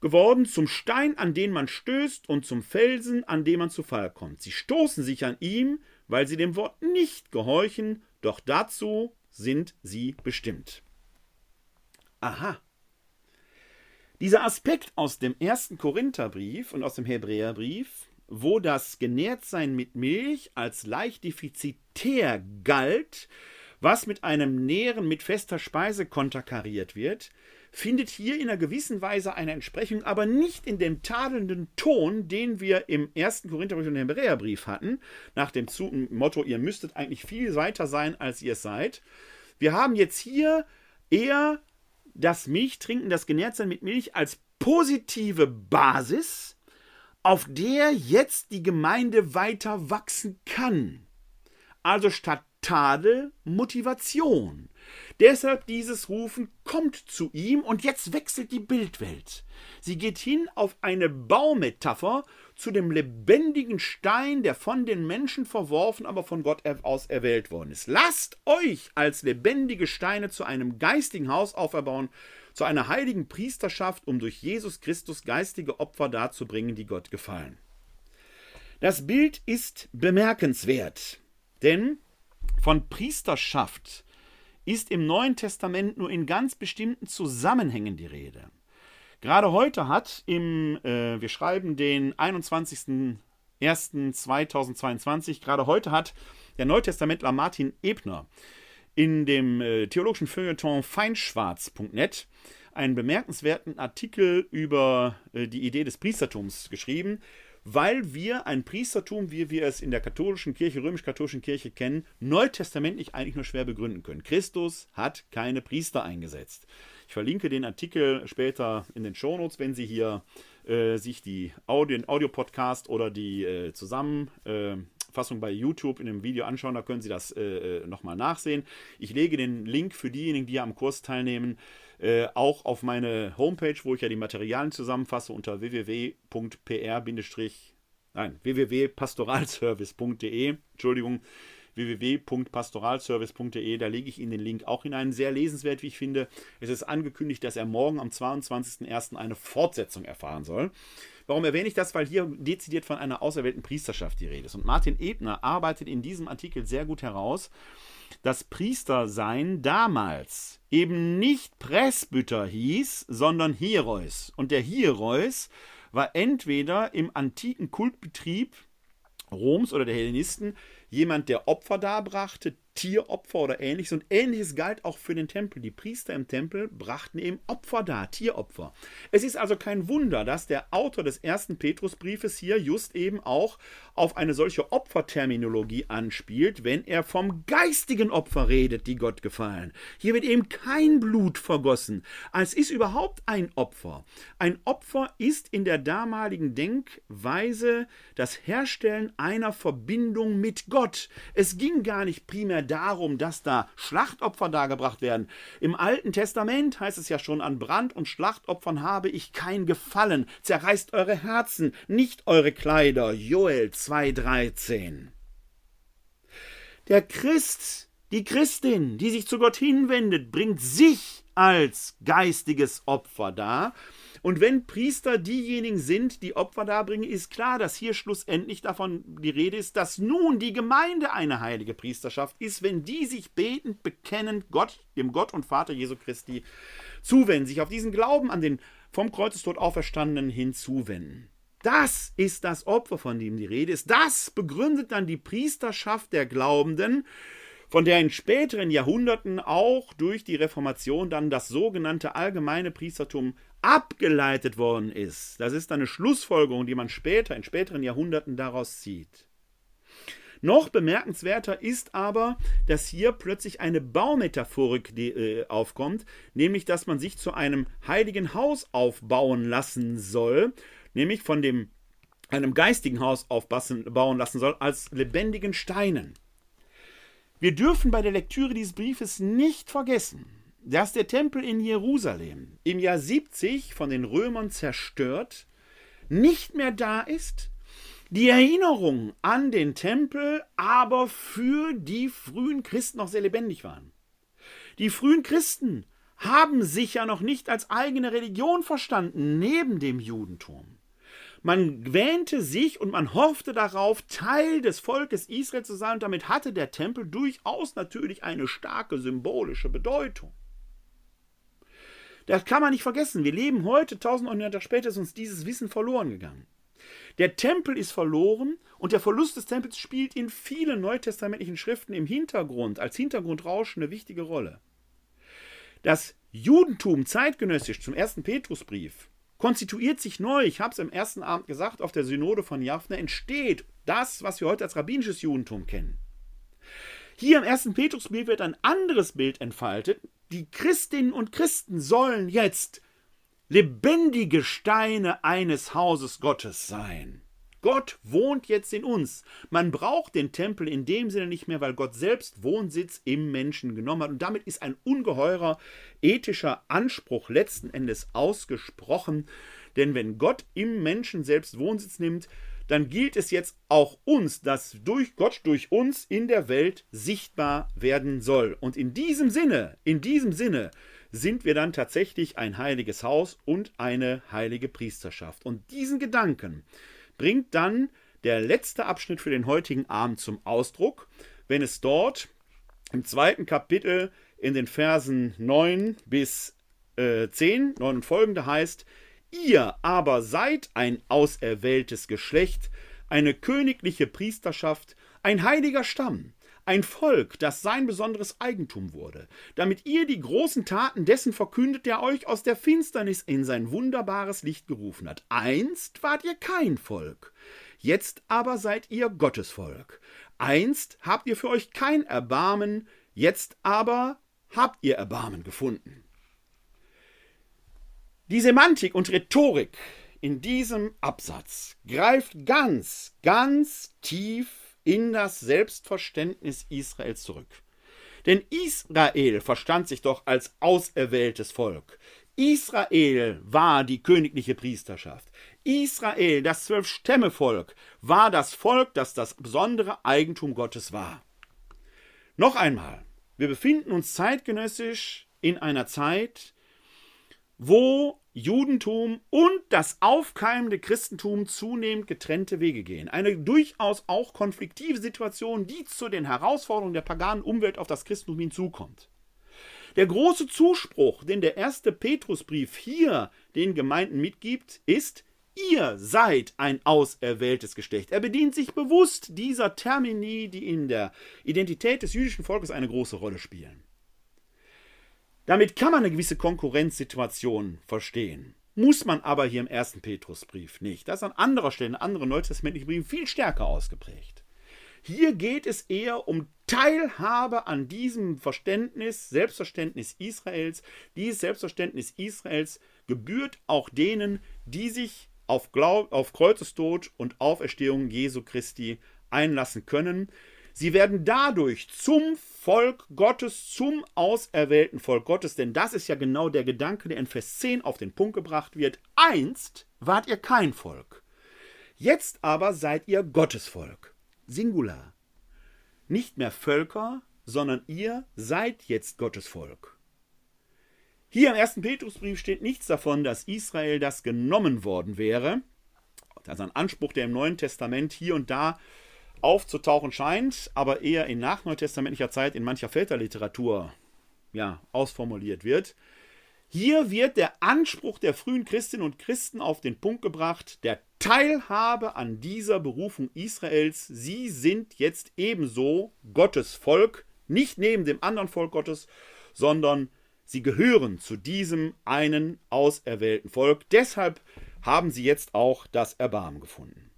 S1: geworden, zum Stein, an den man stößt und zum Felsen, an dem man zu Fall kommt. Sie stoßen sich an ihm, weil sie dem Wort nicht gehorchen, doch dazu sind sie bestimmt. Aha. Dieser Aspekt aus dem ersten Korintherbrief und aus dem Hebräerbrief, wo das Genährtsein mit Milch als leicht defizitär galt, was mit einem Nähren mit fester Speise konterkariert wird, findet hier in einer gewissen Weise eine Entsprechung, aber nicht in dem tadelnden Ton, den wir im ersten Korintherbrief und Hebräerbrief hatten, nach dem Motto, ihr müsstet eigentlich viel weiter sein, als ihr seid. Wir haben jetzt hier eher das Milchtrinken, das Genährtsein mit Milch als positive Basis, auf der jetzt die Gemeinde weiter wachsen kann. Also statt Tadel Motivation. Deshalb dieses Rufen kommt zu ihm und jetzt wechselt die Bildwelt. Sie geht hin auf eine Baumetapher zu dem lebendigen Stein, der von den Menschen verworfen, aber von Gott aus erwählt worden ist. Lasst euch als lebendige Steine zu einem geistigen Haus auferbauen, zu einer heiligen Priesterschaft, um durch Jesus Christus geistige Opfer darzubringen, die Gott gefallen. Das Bild ist bemerkenswert, denn von Priesterschaft ist im Neuen Testament nur in ganz bestimmten Zusammenhängen die Rede. Gerade heute hat im, äh, wir schreiben den 21.01.2022, gerade heute hat der Neutestamentler Martin Ebner in dem äh, theologischen Feuilleton feinschwarz.net einen bemerkenswerten Artikel über äh, die Idee des Priestertums geschrieben, weil wir ein Priestertum, wie wir es in der katholischen Kirche, römisch-katholischen Kirche kennen, neutestamentlich eigentlich nur schwer begründen können. Christus hat keine Priester eingesetzt. Ich verlinke den Artikel später in den Shownotes, wenn Sie hier äh, sich die Audio, den Audio-Podcast oder die äh, Zusammenfassung äh, bei YouTube in dem Video anschauen, da können Sie das äh, äh nochmal nachsehen. Ich lege den Link für diejenigen, die am Kurs teilnehmen, äh, auch auf meine Homepage, wo ich ja die Materialien zusammenfasse unter www.pr- nein, www.pastoralservice.de, Entschuldigung, www.pastoralservice.de. Da lege ich Ihnen den Link auch hinein. Sehr lesenswert, wie ich finde. Es ist angekündigt, dass er morgen am 22.01. eine Fortsetzung erfahren soll. Warum erwähne ich das? Weil hier dezidiert von einer auserwählten Priesterschaft die Rede ist. Und Martin Ebner arbeitet in diesem Artikel sehr gut heraus, dass Priestersein damals eben nicht Presbyter hieß, sondern Hiereus. Und der Hiereus war entweder im antiken Kultbetrieb Roms oder der Hellenisten jemand, der Opfer darbrachte, Tieropfer oder ähnliches. Und ähnliches galt auch für den Tempel. Die Priester im Tempel brachten eben Opfer dar, Tieropfer. Es ist also kein Wunder, dass der Autor des ersten Petrusbriefes hier just eben auch auf eine solche Opferterminologie anspielt, wenn er vom geistigen Opfer redet, die Gott gefallen. Hier wird eben kein Blut vergossen. Es ist überhaupt ein Opfer. Ein Opfer ist in der damaligen Denkweise das Herstellen einer Verbindung mit Gott. Es ging gar nicht primär darum, dass da Schlachtopfer dargebracht werden. Im Alten Testament heißt es ja schon, an Brand- und Schlachtopfern habe ich kein Gefallen. Zerreißt eure Herzen, nicht eure Kleider. Joel 2,13. Der Christ, die Christin, die sich zu Gott hinwendet, bringt sich als geistiges Opfer dar und wenn Priester diejenigen sind, die Opfer darbringen, ist klar, dass hier schlussendlich davon die Rede ist, dass nun die Gemeinde eine heilige Priesterschaft ist, wenn die sich betend, bekennend Gott, dem Gott und Vater Jesu Christi zuwenden, sich auf diesen Glauben an den vom Kreuzestod Auferstandenen hinzuwenden. Das ist das Opfer, von dem die Rede ist. Das begründet dann die Priesterschaft der Glaubenden, von der in späteren Jahrhunderten auch durch die Reformation dann das sogenannte allgemeine Priestertum abgeleitet worden ist. Das ist eine Schlussfolgerung, die man später, in späteren Jahrhunderten daraus zieht. Noch bemerkenswerter ist aber, dass hier plötzlich eine Baumetaphorik äh, aufkommt, nämlich dass man sich zu einem heiligen Haus aufbauen lassen soll, nämlich von dem einem geistigen Haus aufbauen lassen soll, als lebendigen Steinen. Wir dürfen bei der Lektüre dieses Briefes nicht vergessen, dass der Tempel in Jerusalem im Jahr 70 von den Römern zerstört, nicht mehr da ist, die Erinnerungen an den Tempel aber für die frühen Christen noch sehr lebendig waren. Die frühen Christen haben sich ja noch nicht als eigene Religion verstanden neben dem Judentum. Man wähnte sich und man hoffte darauf, Teil des Volkes Israel zu sein, und damit hatte der Tempel durchaus natürlich eine starke symbolische Bedeutung. Das kann man nicht vergessen. Wir leben heute, 1100 Jahre später, ist uns dieses Wissen verloren gegangen. Der Tempel ist verloren und der Verlust des Tempels spielt in vielen neutestamentlichen Schriften im Hintergrund, als Hintergrundrauschen eine wichtige Rolle. Das Judentum zeitgenössisch zum ersten Petrusbrief konstituiert sich neu, ich habe es im ersten Abend gesagt, auf der Synode von Jaffne entsteht das, was wir heute als rabbinisches Judentum kennen. Hier im ersten Petrusbrief wird ein anderes Bild entfaltet. Die Christinnen und Christen sollen jetzt lebendige Steine eines Hauses Gottes sein. Gott wohnt jetzt in uns. Man braucht den Tempel in dem Sinne nicht mehr, weil Gott selbst Wohnsitz im Menschen genommen hat. Und damit ist ein ungeheurer ethischer Anspruch letzten Endes ausgesprochen. Denn wenn Gott im Menschen selbst Wohnsitz nimmt, dann gilt es jetzt auch uns, dass durch Gott durch uns in der Welt sichtbar werden soll. Und in diesem Sinne, in diesem Sinne sind wir dann tatsächlich ein heiliges Haus und eine heilige Priesterschaft. Und diesen Gedanken, bringt dann der letzte Abschnitt für den heutigen Abend zum Ausdruck, wenn es dort im zweiten Kapitel in den Versen 9 bis äh, 10, 9 und folgende heißt, Ihr aber seid ein auserwähltes Geschlecht, eine königliche Priesterschaft, ein heiliger Stamm, ein Volk, das sein besonderes Eigentum wurde, damit ihr die großen Taten dessen verkündet, der euch aus der Finsternis in sein wunderbares Licht gerufen hat. Einst wart ihr kein Volk, jetzt aber seid ihr Gottes Volk. Einst habt ihr für euch kein Erbarmen, jetzt aber habt ihr Erbarmen gefunden. Die Semantik und Rhetorik in diesem Absatz greift ganz, ganz tief in das Selbstverständnis Israels zurück. Denn Israel verstand sich doch als auserwähltes Volk. Israel war die königliche Priesterschaft. Israel, das Zwölf-Stämme-Volk, war das Volk, das das besondere Eigentum Gottes war. Noch einmal, wir befinden uns zeitgenössisch in einer Zeit, wo Judentum und das aufkeimende Christentum zunehmend getrennte Wege gehen. Eine durchaus auch konfliktive Situation, die zu den Herausforderungen der paganen Umwelt auf das Christentum hinzukommt. Der große Zuspruch, den der erste Petrusbrief hier den Gemeinden mitgibt, ist, ihr seid ein auserwähltes Geschlecht. Er bedient sich bewusst dieser Termini, die in der Identität des jüdischen Volkes eine große Rolle spielen. Damit kann man eine gewisse Konkurrenzsituation verstehen. Muss man aber hier im ersten Petrusbrief nicht. Das ist an anderer Stelle, in anderen neutestamentlichen Briefen viel stärker ausgeprägt. Hier geht es eher um Teilhabe an diesem Verständnis, Selbstverständnis Israels. Dieses Selbstverständnis Israels gebührt auch denen, die sich auf, Glaub, auf Kreuzestod und Auferstehung Jesu Christi einlassen können. Sie werden dadurch zum Volk Gottes, zum auserwählten Volk Gottes, denn das ist ja genau der Gedanke, der in Vers 10 auf den Punkt gebracht wird. Einst wart ihr kein Volk, jetzt aber seid ihr Gottes Volk. Singular. Nicht mehr Völker, sondern ihr seid jetzt Gottes Volk. Hier im ersten Petrusbrief steht nichts davon, dass Israel das genommen worden wäre. Das ist ein Anspruch, der im Neuen Testament hier und da aufzutauchen scheint, aber eher in nachneutestamentlicher Zeit in mancher Väterliteratur ja, ausformuliert wird. Hier wird der Anspruch der frühen Christinnen und Christen auf den Punkt gebracht, der Teilhabe an dieser Berufung Israels. Sie sind jetzt ebenso Gottes Volk, nicht neben dem anderen Volk Gottes, sondern sie gehören zu diesem einen auserwählten Volk. Deshalb haben sie jetzt auch das Erbarmen gefunden.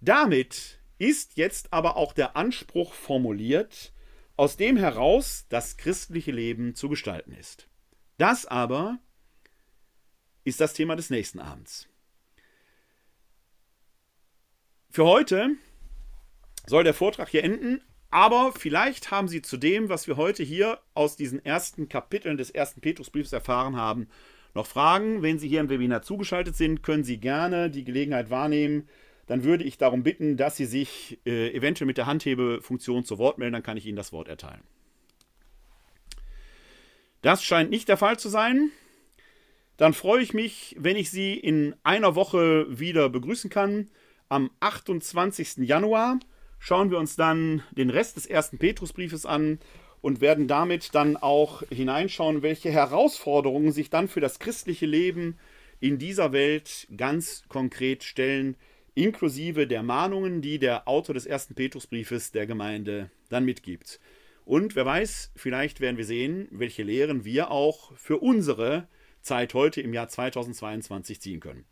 S1: Damit ist jetzt aber auch der Anspruch formuliert, aus dem heraus das christliche Leben zu gestalten ist. Das aber ist das Thema des nächsten Abends. Für heute soll der Vortrag hier enden, aber vielleicht haben Sie zu dem, was wir heute hier aus diesen ersten Kapiteln des ersten Petrusbriefs erfahren haben, noch Fragen. Wenn Sie hier im Webinar zugeschaltet sind, können Sie gerne die Gelegenheit wahrnehmen. Dann würde ich darum bitten, dass Sie sich äh, eventuell mit der Handhebefunktion zu Wort melden, dann kann ich Ihnen das Wort erteilen. Das scheint nicht der Fall zu sein. Dann freue ich mich, wenn ich Sie in einer Woche wieder begrüßen kann. Am 28. Januar schauen wir uns dann den Rest des ersten Petrusbriefes an und werden damit dann auch hineinschauen, welche Herausforderungen sich dann für das christliche Leben in dieser Welt ganz konkret stellen, inklusive der Mahnungen, die der Autor des ersten Petrusbriefes der Gemeinde dann mitgibt. Und wer weiß, vielleicht werden wir sehen, welche Lehren wir auch für unsere Zeit heute im Jahr 2022 ziehen können.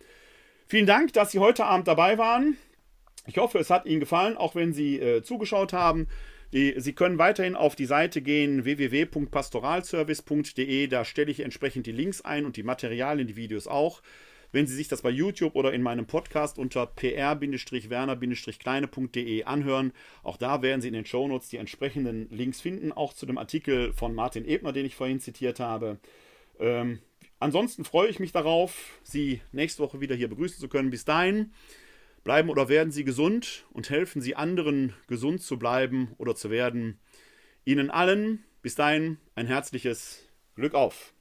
S1: Vielen Dank, dass Sie heute Abend dabei waren. Ich hoffe, es hat Ihnen gefallen, auch wenn Sie äh, zugeschaut haben. Die, Sie können weiterhin auf die Seite gehen www.pastoralservice.de. Da stelle ich entsprechend die Links ein und die Materialien, die Videos auch. Wenn Sie sich das bei YouTube oder in meinem Podcast unter pr-werner-kleine.de anhören, auch da werden Sie in den Shownotes die entsprechenden Links finden, auch zu dem Artikel von Martin Ebner, den ich vorhin zitiert habe. Ähm, Ansonsten freue ich mich darauf, Sie nächste Woche wieder hier begrüßen zu können. Bis dahin bleiben oder werden Sie gesund und helfen Sie anderen, gesund zu bleiben oder zu werden. Ihnen allen bis dahin ein herzliches Glück auf.